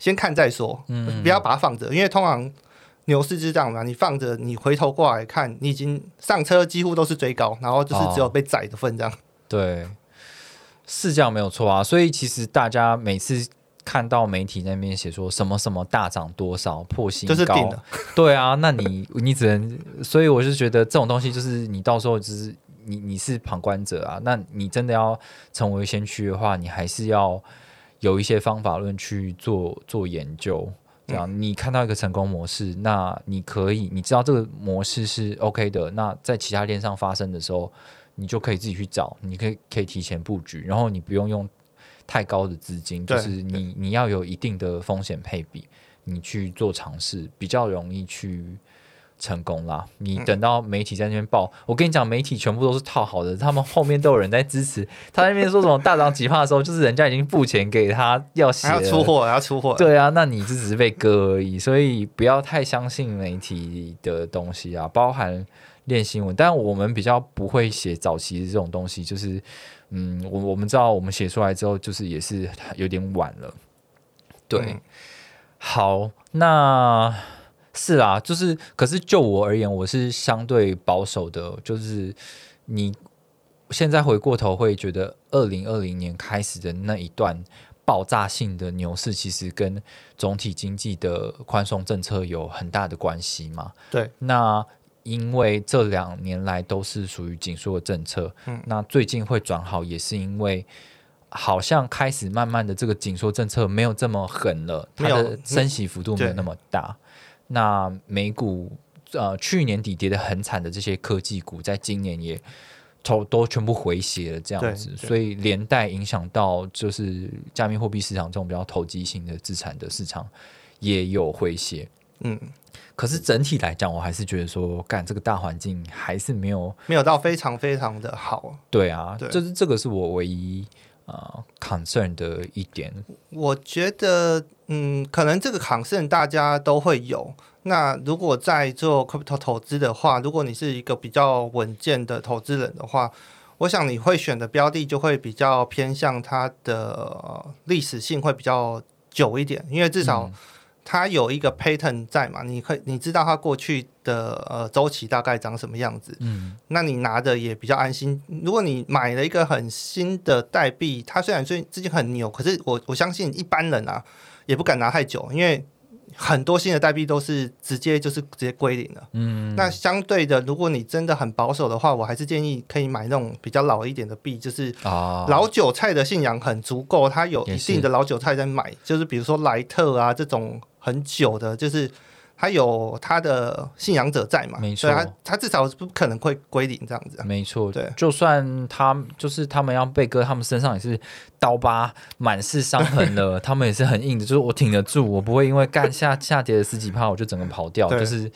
先看再说，嗯不要把它放着，因为通常牛市就是这样嘛，你放着，你回头过来看，你已经上车几乎都是追高，然后就是只有被宰的份这样。对，是这样没有错啊。所以其实大家每次看到媒体那边写说什么什么大涨多少破新高，就是定了对啊，那你 你只能，所以我就觉得这种东西就是你到时候只是你你是旁观者啊，那你真的要成为先驱的话，你还是要有一些方法论去做做研究。这样，你看到一个成功模式，那你可以，你知道这个模式是 OK 的，那在其他链上发生的时候，你就可以自己去找，你可以可以提前布局，然后你不用用太高的资金，就是你你要有一定的风险配比，你去做尝试，比较容易去成功啦。你等到媒体在那边报，我跟你讲，媒体全部都是套好的，他们后面都有人在支持。他在那边说什么大涨几帕的时候，就是人家已经付钱给他要写要出货，要出货。对啊，那你这只是被割而已，所以不要太相信媒体的东西啊，包含练新闻。但我们比较不会写早期的这种东西，就是嗯，我我们知道我们写出来之后，就是也是有点晚了。对，嗯好，那是啊，就是可是就我而言，我是相对保守的，就是你现在回过头会觉得，二零二零年开始的那一段爆炸性的牛市，其实跟总体经济的宽松政策有很大的关系嘛。对，那因为这两年来都是属于紧缩的政策，嗯那最近会转好，也是因为好像开始慢慢的这个紧缩政策没有这么狠了，它的升息幅度没有那么大。那美股呃去年底跌得很惨的这些科技股，在今年也都都全部回血了，这样子，所以连带影响到就是加密货币市场这种比较投机性的资产的市场也有回血。嗯，可是整体来讲，我还是觉得说，干这个大环境还是没有没有到非常非常的好。对啊，对就是这个是我唯一呃 concern 的一点。我觉得，嗯，可能这个行情大家都会有。那如果在做 crypto 投资的话，如果你是一个比较稳健的投资人的话，我想你会选的标的就会比较偏向它的历史性会比较久一点，因为至少它有一个 pattern 在嘛，你可以你知道它过去的呃周期大概长什么样子，嗯，那你拿的也比较安心。如果你买了一个很新的代币，它虽然最最近很牛，可是我我相信一般人啊也不敢拿太久，因为很多新的代币都是直接就是直接归零了。嗯，那相对的，如果你真的很保守的话，我还是建议可以买那种比较老一点的币，就是啊，老韭菜的信仰很足够，它有一定的老韭菜在买，就是比如说莱特啊这种很久的，就是它有他的信仰者在嘛，没错。它至少不可能会归零这样子啊。没错，对。就算他就是他们要被割，他们身上也是刀疤满是伤痕的，他们也是很硬的，就是我挺得住，我不会因为干下下跌了十几趴我就整个跑掉，就是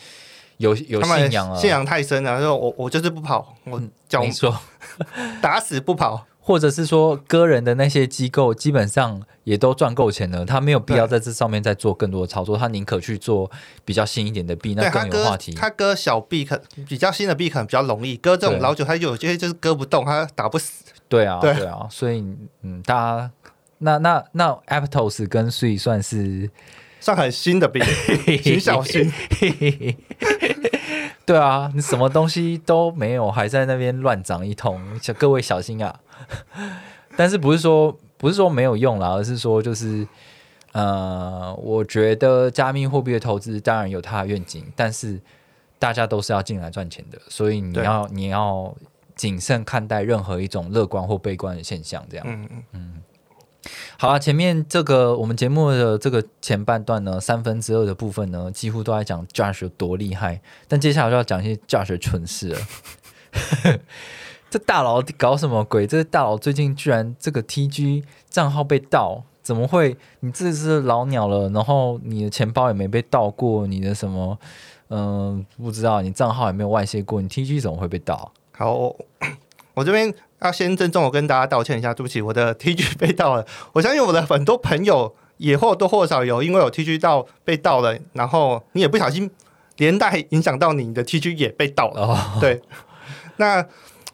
有有信仰啊，信仰太深了，说我我就是不跑，我脚没错，打死不跑。或者是说割人的那些机构基本上也都赚够钱了，他没有必要在这上面再做更多的操作，他宁可去做比较新一点的币，那更有话题。他割小币可比较新的币可能比较容易，割这种老酒他有些就是割不动，他打不死。对啊，对对啊，所以嗯，大家那那那 Aptos 跟 Sui 算是算很新的币，请小心。对啊，你什么东西都没有，还在那边乱涨一通，小各位小心啊！但是不是说不是说没有用啦，而是说就是呃，我觉得加密货币的投资当然有它的愿景，但是大家都是要进来赚钱的，所以你要你要谨慎看待任何一种乐观或悲观的现象，这样。嗯嗯，好了，前面这个我们节目的这个前半段呢，三分之二的部分呢，几乎都在讲 Josh 有多厉害，但接下来就要讲一些 Josh 的蠢事了。这大佬搞什么鬼？这大佬最近居然这个 TG 账号被盗，怎么会？你这是老鸟了，然后你的钱包也没被盗过，你的什么，嗯、不知道，你账号也没有外泄过，你 TG 怎么会被盗？好，我我这边要先郑重的跟大家道歉一下，对不起，我的 TG 被盗了。我相信我的很多朋友也或多或少有因为有 TG 盗被盗了，然后你也不小心连带影响到你的 TG 也被盗了。哦，对，那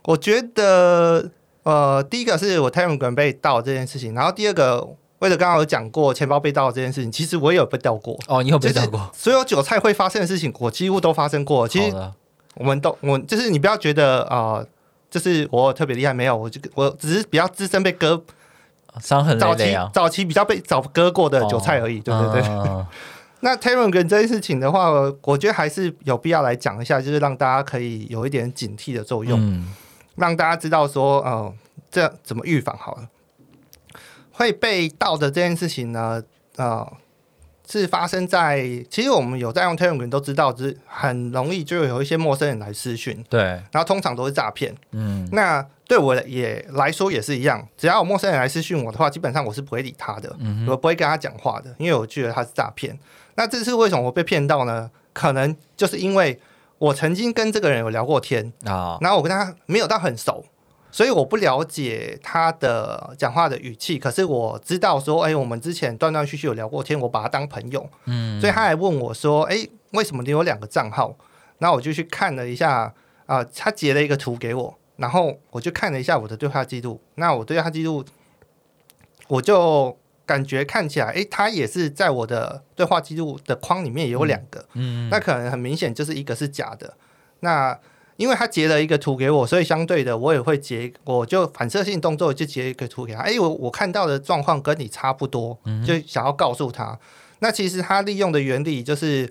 我觉得呃，第一个是我 Telegram 被盗这件事情，然后第二个，为了刚刚有讲过钱包被盗这件事情，其实我也有被盗过。哦，你有被就是盗过？所有韭菜会发生的事情，我几乎都发生过。其实，我们都，我就是你不要觉得啊、呃就是我特别厉害，没有，我就我只是比较资深被割，伤痕早期累累啊。早期比较被早割过的韭菜而已，对对对。嗯 那 Telegram 这件事情的话，我觉得还是有必要来讲一下，就是让大家可以有一点警惕的作用，嗯让大家知道说，呃，这怎么预防好了。会被盗的这件事情呢，呃，是发生在其实我们有在用 Telegram 都知道，只是很容易就有一些陌生人来私讯，对，然后通常都是诈骗。嗯那对我也来说也是一样，只要有陌生人来私讯我的话，基本上我是不会理他的，嗯我不会跟他讲话的，因为我觉得他是诈骗。那这次为什么我被骗到呢？可能就是因为我曾经跟这个人有聊过天，哼啊，然后我跟他没有到很熟，所以我不了解他的讲话的语气。可是我知道说，哎，我们之前断断续续有聊过天，我把他当朋友，嗯，所以他还问我说，哎，为什么你有两个账号？然后我就去看了一下，啊、他截了一个图给我，然后我就看了一下我的对话记录。那我对话记录，我就感觉看起来，哎，他也是在我的对话记录的框里面也有两个。嗯那可能很明显就是一个是假的。那因为他截了一个图给我，所以相对的我也会截，我就反射性动作就截一个图给他。哎，我我看到的状况跟你差不多，就想要告诉他。那其实他利用的原理就是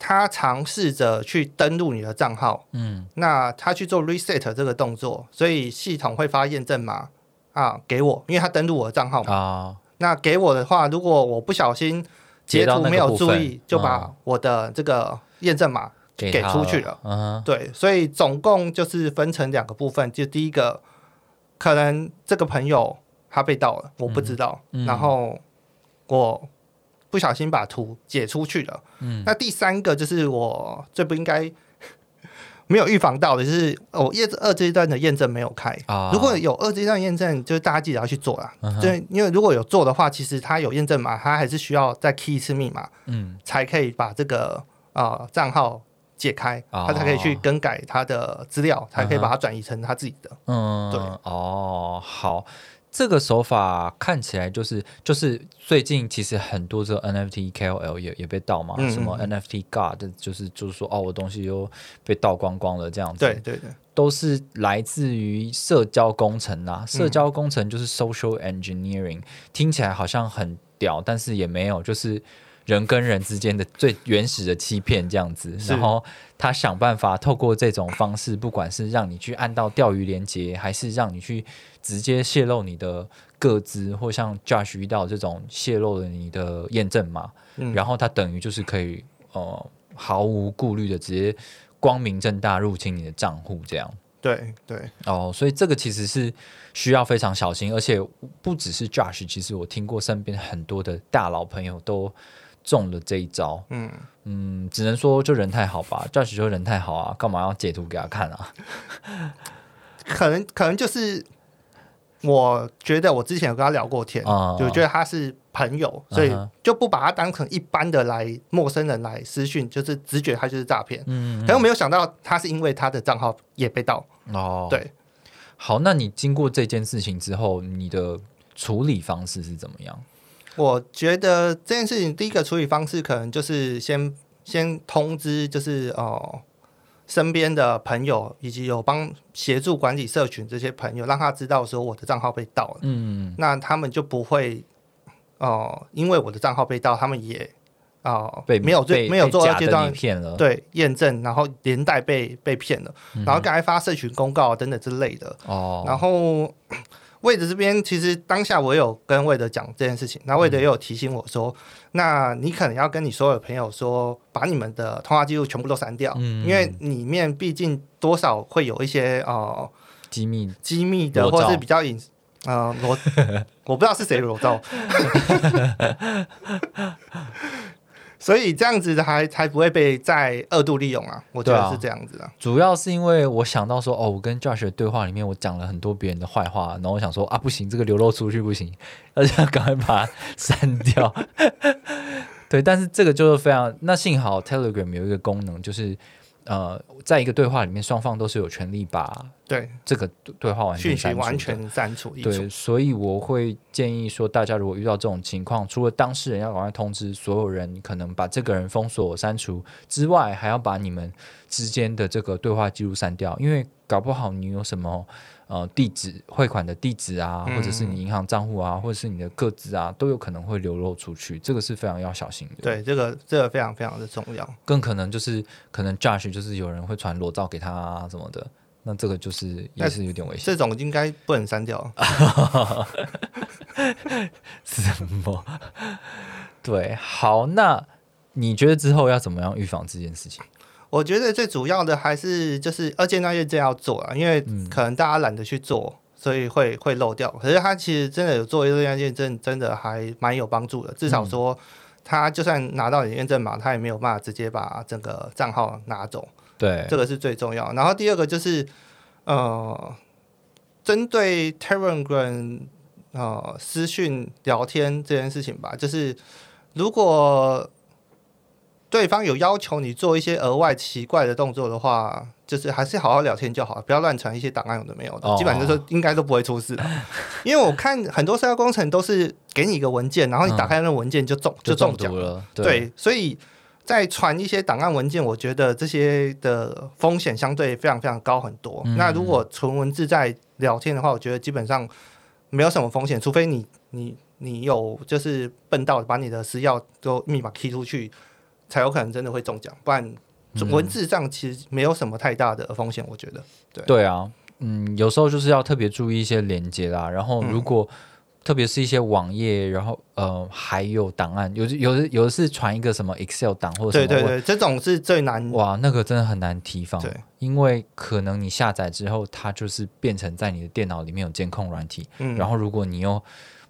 他尝试着去登录你的账号，嗯那他去做 reset 这个动作，所以系统会发验证码啊给我，因为他登录我的账号嘛。啊，那给我的话，如果我不小心截图没有注意，就把嗯我的这个验证码给给出去了。嗯，对，所以总共就是分成两个部分，就第一个，可能这个朋友他被盗了，我不知道，嗯然后我不小心把图解出去了。嗯那第三个就是我最不应该 没有预防到的，就是我验二阶段的验证没有开。啊，如果有二阶段验证，就是大家记得要去做啦。因为如果有做的话，其实它有验证码，它还是需要再 key 一次密码，嗯才可以把这个呃账号解开，哦。他才可以去更改他的资料，才可以把它转移成他自己的。嗯，对。哦，好，这个手法看起来就是就是最近其实很多这个 NFT KOL 也也被盗嘛，嗯什么嗯。NFT God 就是就是说哦，我东西又被盗光光了这样子，对，对对，都是来自于社交工程嗯。啊。社交工程就是 social engineering，、听起来好像很屌，但是也没有，就是人跟人之间的最原始的欺骗这样子，然后他想办法透过这种方式，不管是让你去按到钓鱼连接，还是让你去直接泄露你的个资，或像 Josh 遇到这种泄露了你的验证码，嗯。然后他等于就是可以呃毫无顾虑的直接光明正大入侵你的账户这样。对对，哦，所以这个其实是需要非常小心，而且不只是 Josh，其实我听过身边很多的大佬朋友都中了这一招。嗯，嗯，只能说就人太好吧，Josh 就人太好啊，干嘛要截图给他看啊？可能可能就是我觉得我之前有跟他聊过天，啊就觉得他是朋友，所以就不把他当成一般的来陌生人来私讯，就是直觉他就是诈骗。嗯，可是我没有想到他是因为他的账号也被盗，哦，，对，好，那你经过这件事情之后，你的处理方式是怎么样？我觉得这件事情第一个处理方式可能就是先先通知，就是哦、身边的朋友以及有帮协助管理社群这些朋友，让他知道说我的账号被盗了，嗯，那他们就不会哦、因为我的账号被盗，他们也哦、被没有被做没有做阶段骗了，，对验证，然后连带被被骗了，然后该发社群公告等等之类的，哦，然后魏德这边其实当下我有跟魏德讲这件事情，那魏德也有提醒我说，那你可能要跟你所有的朋友说，把你们的通话记录全部都删掉，嗯。因为里面毕竟多少会有一些呃机密机密的或是比较隐呃裸，我不知道是谁裸照。所以这样子还才不会被再二度利用啊，我觉得是这样子的。主要是因为我想到说，哦，我跟 Josh 的对话里面，我讲了很多别人的坏话，然后我想说啊，不行，这个流露出去不行，而且要赶快把它删掉。对，但是这个就是非常，那幸好 Telegram 有一个功能，就是呃，在一个对话里面，双方都是有权利把对，这个对话完全删除的。完全删除对，。所以我会建议说，大家如果遇到这种情况，除了当事人要赶快通知所有人，可能把这个人封锁、删除之外，还要把你们之间的这个对话记录删掉，因为搞不好你有什么呃地址、汇款的地址啊，或者是你银行账户啊，或者是你的个资啊，都有可能会流露出去，这个是非常要小心的。，对，这个这个非常非常的重要。更可能就是可能 Josh 就是有人会传裸照给他啊什么的，那这个就是也是有点危险。这种应该不能删掉。什么？对，好，那你觉得之后要怎么样预防这件事情？我觉得最主要的还是就是二阶段验证要做啊，因为可能大家懒得去做，所以会会漏掉。可是他其实真的有做二阶段验证，真的还蛮有帮助的。至少说，他就算拿到你的验证码，他也没有办法直接把整个账号拿走，对，这个是最重要。然后第二个就是呃，针对 Telegram 呃私讯聊天这件事情吧，就是如果对方有要求你做一些额外奇怪的动作的话，就是还是好好聊天就好，不要乱传一些档案有的没有的，哦基本上就是应该都不会出事的。因为我看很多社交工程都是给你一个文件，然后你打开那个文件就中、就中奖毒。了。对，所以在传一些档案文件，我觉得这些的风险相对非常非常高很多。嗯那如果纯文字在聊天的话，我觉得基本上没有什么风险，除非你你你有就是笨到把你的私钥都密码 key 出去，才有可能真的会中奖，不然。文字上其实没有什么太大的风险，我觉得。对对啊，嗯，有时候就是要特别注意一些连接啦。然后如果、特别是一些网页，然后呃还有档案，有有的有的是传一个什么 Excel 档或者什么，对对对，这种是最难。哇，那个真的很难提防对，因为可能你下载之后，它就是变成在你的电脑里面有监控软体，嗯然后如果你又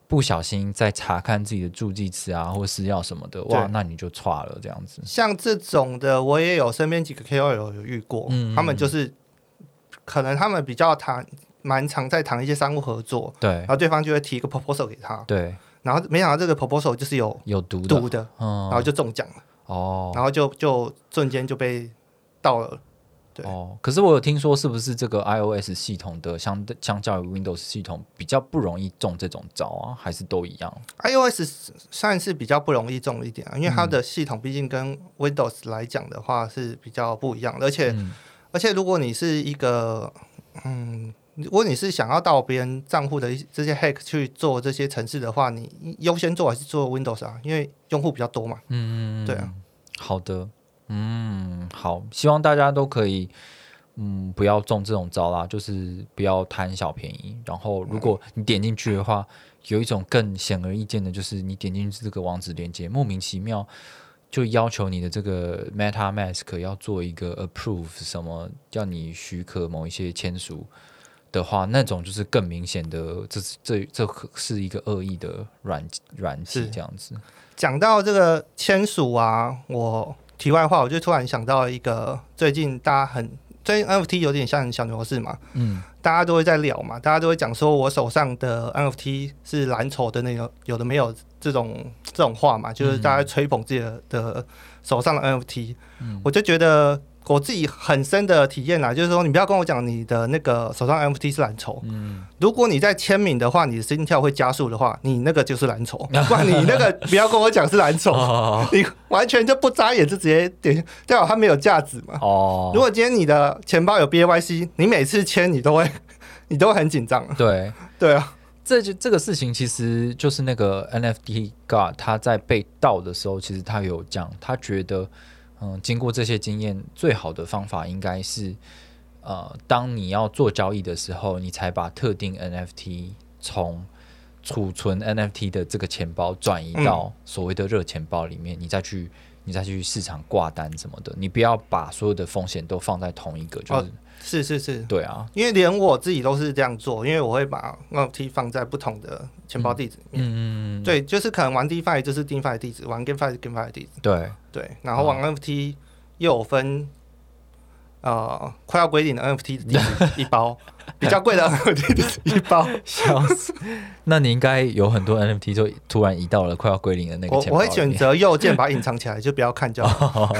不小心在查看自己的助记词啊或是要什么的，哇，那你就错了这样子。像这种的，我也有身边几个 KOL 有遇过，嗯他们就是可能他们比较谈蛮常在谈一些商务合作，对。然后对方就会提一个 proposal 给他，对，然后没想到这个 proposal 就是有有毒的，毒的，嗯，然后就中奖了，哦。然后就就瞬间就被盗了。对哦，可是我有听说，是不是这个 iOS 系统的相对相较于 Windows 系统比较不容易中这种招啊？还是都一样？iOS 算是比较不容易中一点啊，因为它的系统毕竟跟 Windows 来讲的话是比较不一样的，而且、嗯而且如果你是一个嗯如果你是想要到别人账户的一这些 hack 去做这些程式的话，你优先做还是做 Windows 啊？因为用户比较多嘛。嗯嗯，对啊，好的，嗯，好，希望大家都可以，嗯，不要中这种招啦，就是不要贪小便宜。然后，如果你点进去的话，有一种更显而易见的，就是你点进去这个网址链接，莫名其妙就要求你的这个 MetaMask 要做一个 approve 什么，叫你许可某一些签署的话，那种就是更明显的，这这这可是一个恶意的软软体是这样子。讲到这个签署啊，我题外话，我就突然想到一个最近大家很最近 NFT 有点像小牛市嘛，嗯，大家都会在聊嘛，大家都会讲说我手上的 NFT 是蓝筹的那个，有的没有这种这种话嘛，就是大家吹捧自己的的手上的 NFT，、我就觉得我自己很深的体验啦，就是说你不要跟我讲你的那个手上 NFT 是蓝筹，嗯。如果你在签名的话，你的心跳会加速的话，你那个就是蓝筹，不然你那个不要跟我讲是蓝筹，哦。你完全就不眨眼就直接点，代表它没有价值嘛。哦，如果今天你的钱包有 BAYC，你每次签你都会，你都会很紧张。啊。对，对啊，这就这个事情其实就是那个 NFT God 他在被盗的时候，其实他有讲，他觉得嗯，经过这些经验，最好的方法应该是呃，当你要做交易的时候，你才把特定 NFT 从储存 NFT 的这个钱包转移到所谓的热钱包里面，你再去你再去市场挂单什么的，你不要把所有的风险都放在同一个，就是、哦是是是，对啊，因为连我自己都是这样做，因为我会把 NFT 放在不同的钱包地址里面。嗯嗯，嗯，对，就是可能玩 DeFi 就是 DeFi 的地址，玩 GameFi 是 GameFi 的地址。对，对，然后玩 NFT 又有分。呃，快要归零的 NFT 的地址一包，比较贵的 NFT 地址一包，笑死！那你应该有很多 NFT 就突然移到了快要归零的那个我我会钱包里面选择右键把它隐藏起来，就不要看就好。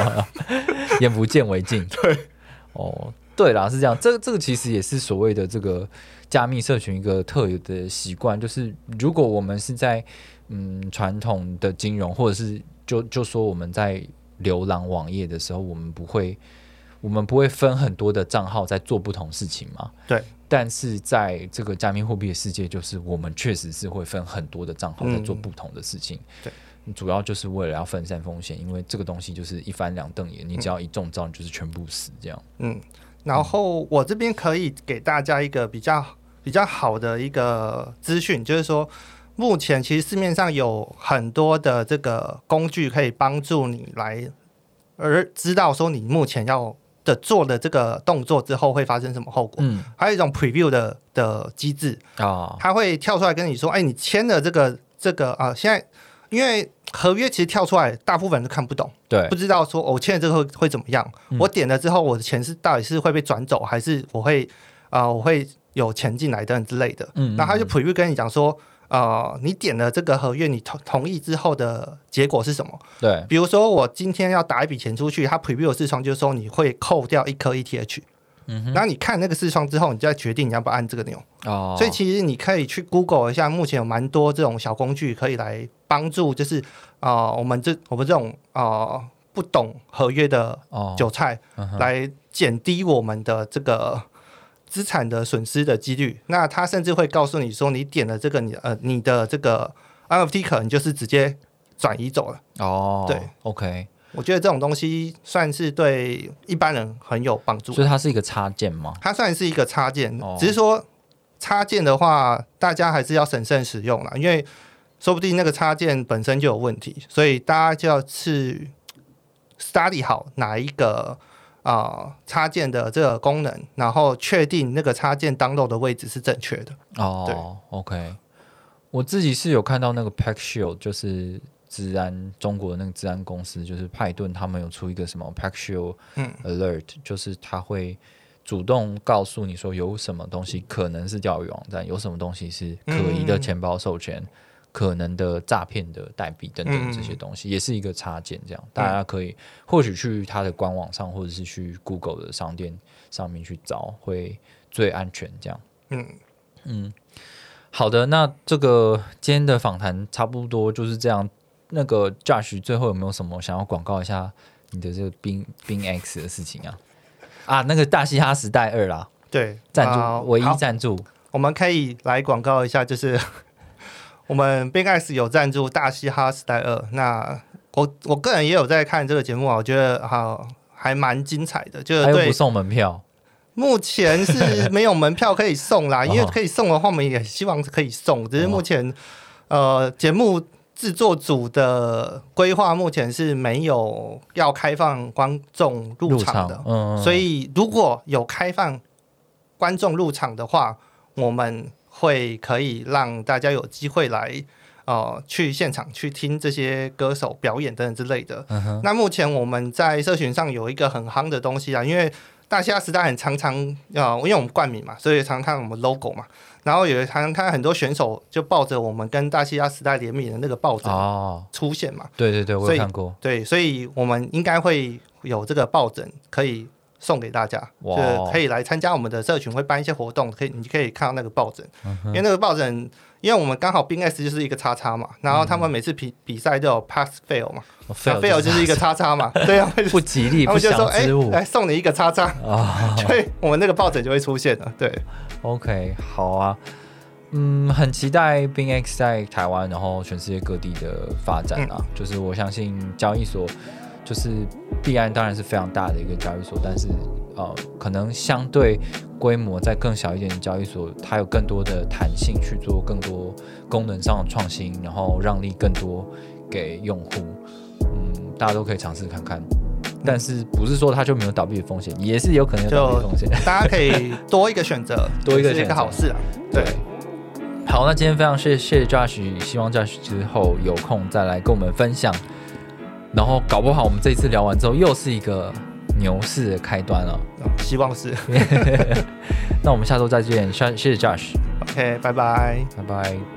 眼不见为净。对，哦，对啦，是这样。这这个其实也是所谓的这个加密社群一个特有的习惯，就是如果我们是在嗯传统的金融，或者是就就说我们在浏览网页的时候，我们不会我们不会分很多的账号在做不同事情嘛？对。但是在这个加密货币的世界，就是我们确实是会分很多的账号在做不同的事情。对。主要就是为了要分散风险，因为这个东西就是一翻两瞪眼，你只要一中招，你就是全部死这样。嗯，然后我这边可以给大家一个比较比较好的一个资讯，就是说，目前其实市面上有很多的这个工具可以帮助你来，而知道说你目前要的做的这个动作之后会发生什么后果。嗯还有一种 preview 的的机制，啊，它会跳出来跟你说，哎，你签了这个这个啊、现在因为合约其实跳出来，大部分人都看不懂。对不，知道说、哦我签了这个会会怎么样。嗯我点了之后，我的钱是到底是会被转走，还是我会啊、呃我会有钱进来等等之类的。嗯那他就 preview 跟你讲说，呃，你点了这个合约，你同同意之后的结果是什么？对，比如说我今天要打一笔钱出去，他 preview 的视窗就是说你会扣掉一颗 ETH。嗯，然后你看那个视窗之后，你再决定你要不要按这个钮。哦，所以其实你可以去 Google 一下，目前有蛮多这种小工具可以来帮助，就是啊、呃我们这我们这种啊、呃不懂合约的哦，韭菜，来减低我们的这个资产的损失的几率。那他甚至会告诉你说，你点了这个你呃你的这个 NFT 可能就是直接转移走了。哦，对，OK，我觉得这种东西算是对一般人很有帮助所。以它是一个插件吗？它算是一个插件，哦只是说插件的话，大家还是要审慎使用啦，因为说不定那个插件本身就有问题，所以大家就要去 study 好哪一个啊、呃插件的这个功能，然后确定那个插件 download 的位置是正确的。哦对，OK，我自己是有看到那个 Pack Shield，就是治安中国的那个治安公司，就是派顿他们有出一个什么嗯 Alert，就是他会主动告诉你说有什么东西可能是钓鱼网站，有什么东西是可疑的钱包授权。可能的诈骗的代币等等这些东西，也是一个插件，这样大家可以或许去他的官网上，或者是去 Google 的商店上面去找，会最安全。这样，嗯，嗯，好的，那这个今天的访谈差不多就是这样。那个 Josh 最后有没有什么想要广告一下你的这个冰冰 X 的事情啊？啊，那个大嘻哈时代二啦，对，赞啊助唯一好赞助，我们可以来广告一下，就是 我们 Big X 有赞助《大嘻哈时代二》。那我我个人也有在看这个节目啊，我觉得好还蛮精彩的。就是对还有不送门票，目前是没有门票可以送啦，哦因为可以送的话，我们也希望是可以送，只是目前呃节目制作组的规划目前是没有要开放观众入场的，嗯，所以如果有开放观众入场的话，我们会可以让大家有机会来。呃，去现场去听这些歌手表演等等之类的。嗯，那目前我们在社群上有一个很夯的东西啊，因为大虾时代很常常呃，因为我们冠名嘛，所以常看我们 logo 嘛，然后也常常看很多选手就抱着我们跟大西亚时代联名的那个抱枕哦，出现嘛，对对对，我有看过，对，所以我们应该会有这个抱枕可以送给大家，就是可以来参加我们的社群，会办一些活动，可以你可以看到那个抱枕，嗯因为那个抱枕。因为我们刚好冰 S 就是一个叉叉嘛，然后他们每次比比赛都有 pass fail 嘛，fail 就是一个叉叉嘛，对啊，不吉利、他不们就说哎来送你一个叉叉，啊。就会我们那个抱枕就会出现了，对，OK，好啊，嗯，很期待 b i n x 在台湾，然后全世界各地的发展啊。嗯就是我相信交易所，就是必然当然是非常大的一个交易所，但是呃，可能相对规模在更小一点的交易所，它有更多的弹性去做更多功能上的创新，然后让利更多给用户。嗯，大家都可以尝试看看。但是不是说它就没有倒闭的风险，也是有可能有倒闭风险。大家可以多一个选择，多一个选择个好事啊，对，好，那今天非常谢谢 Josh，希望 Josh 之后有空再来跟我们分享。然后搞不好我们这一次聊完之后，又是一个牛市的开端了。嗯希望是 那我们下周再见，谢谢谢 Josh，OK，拜拜。拜拜。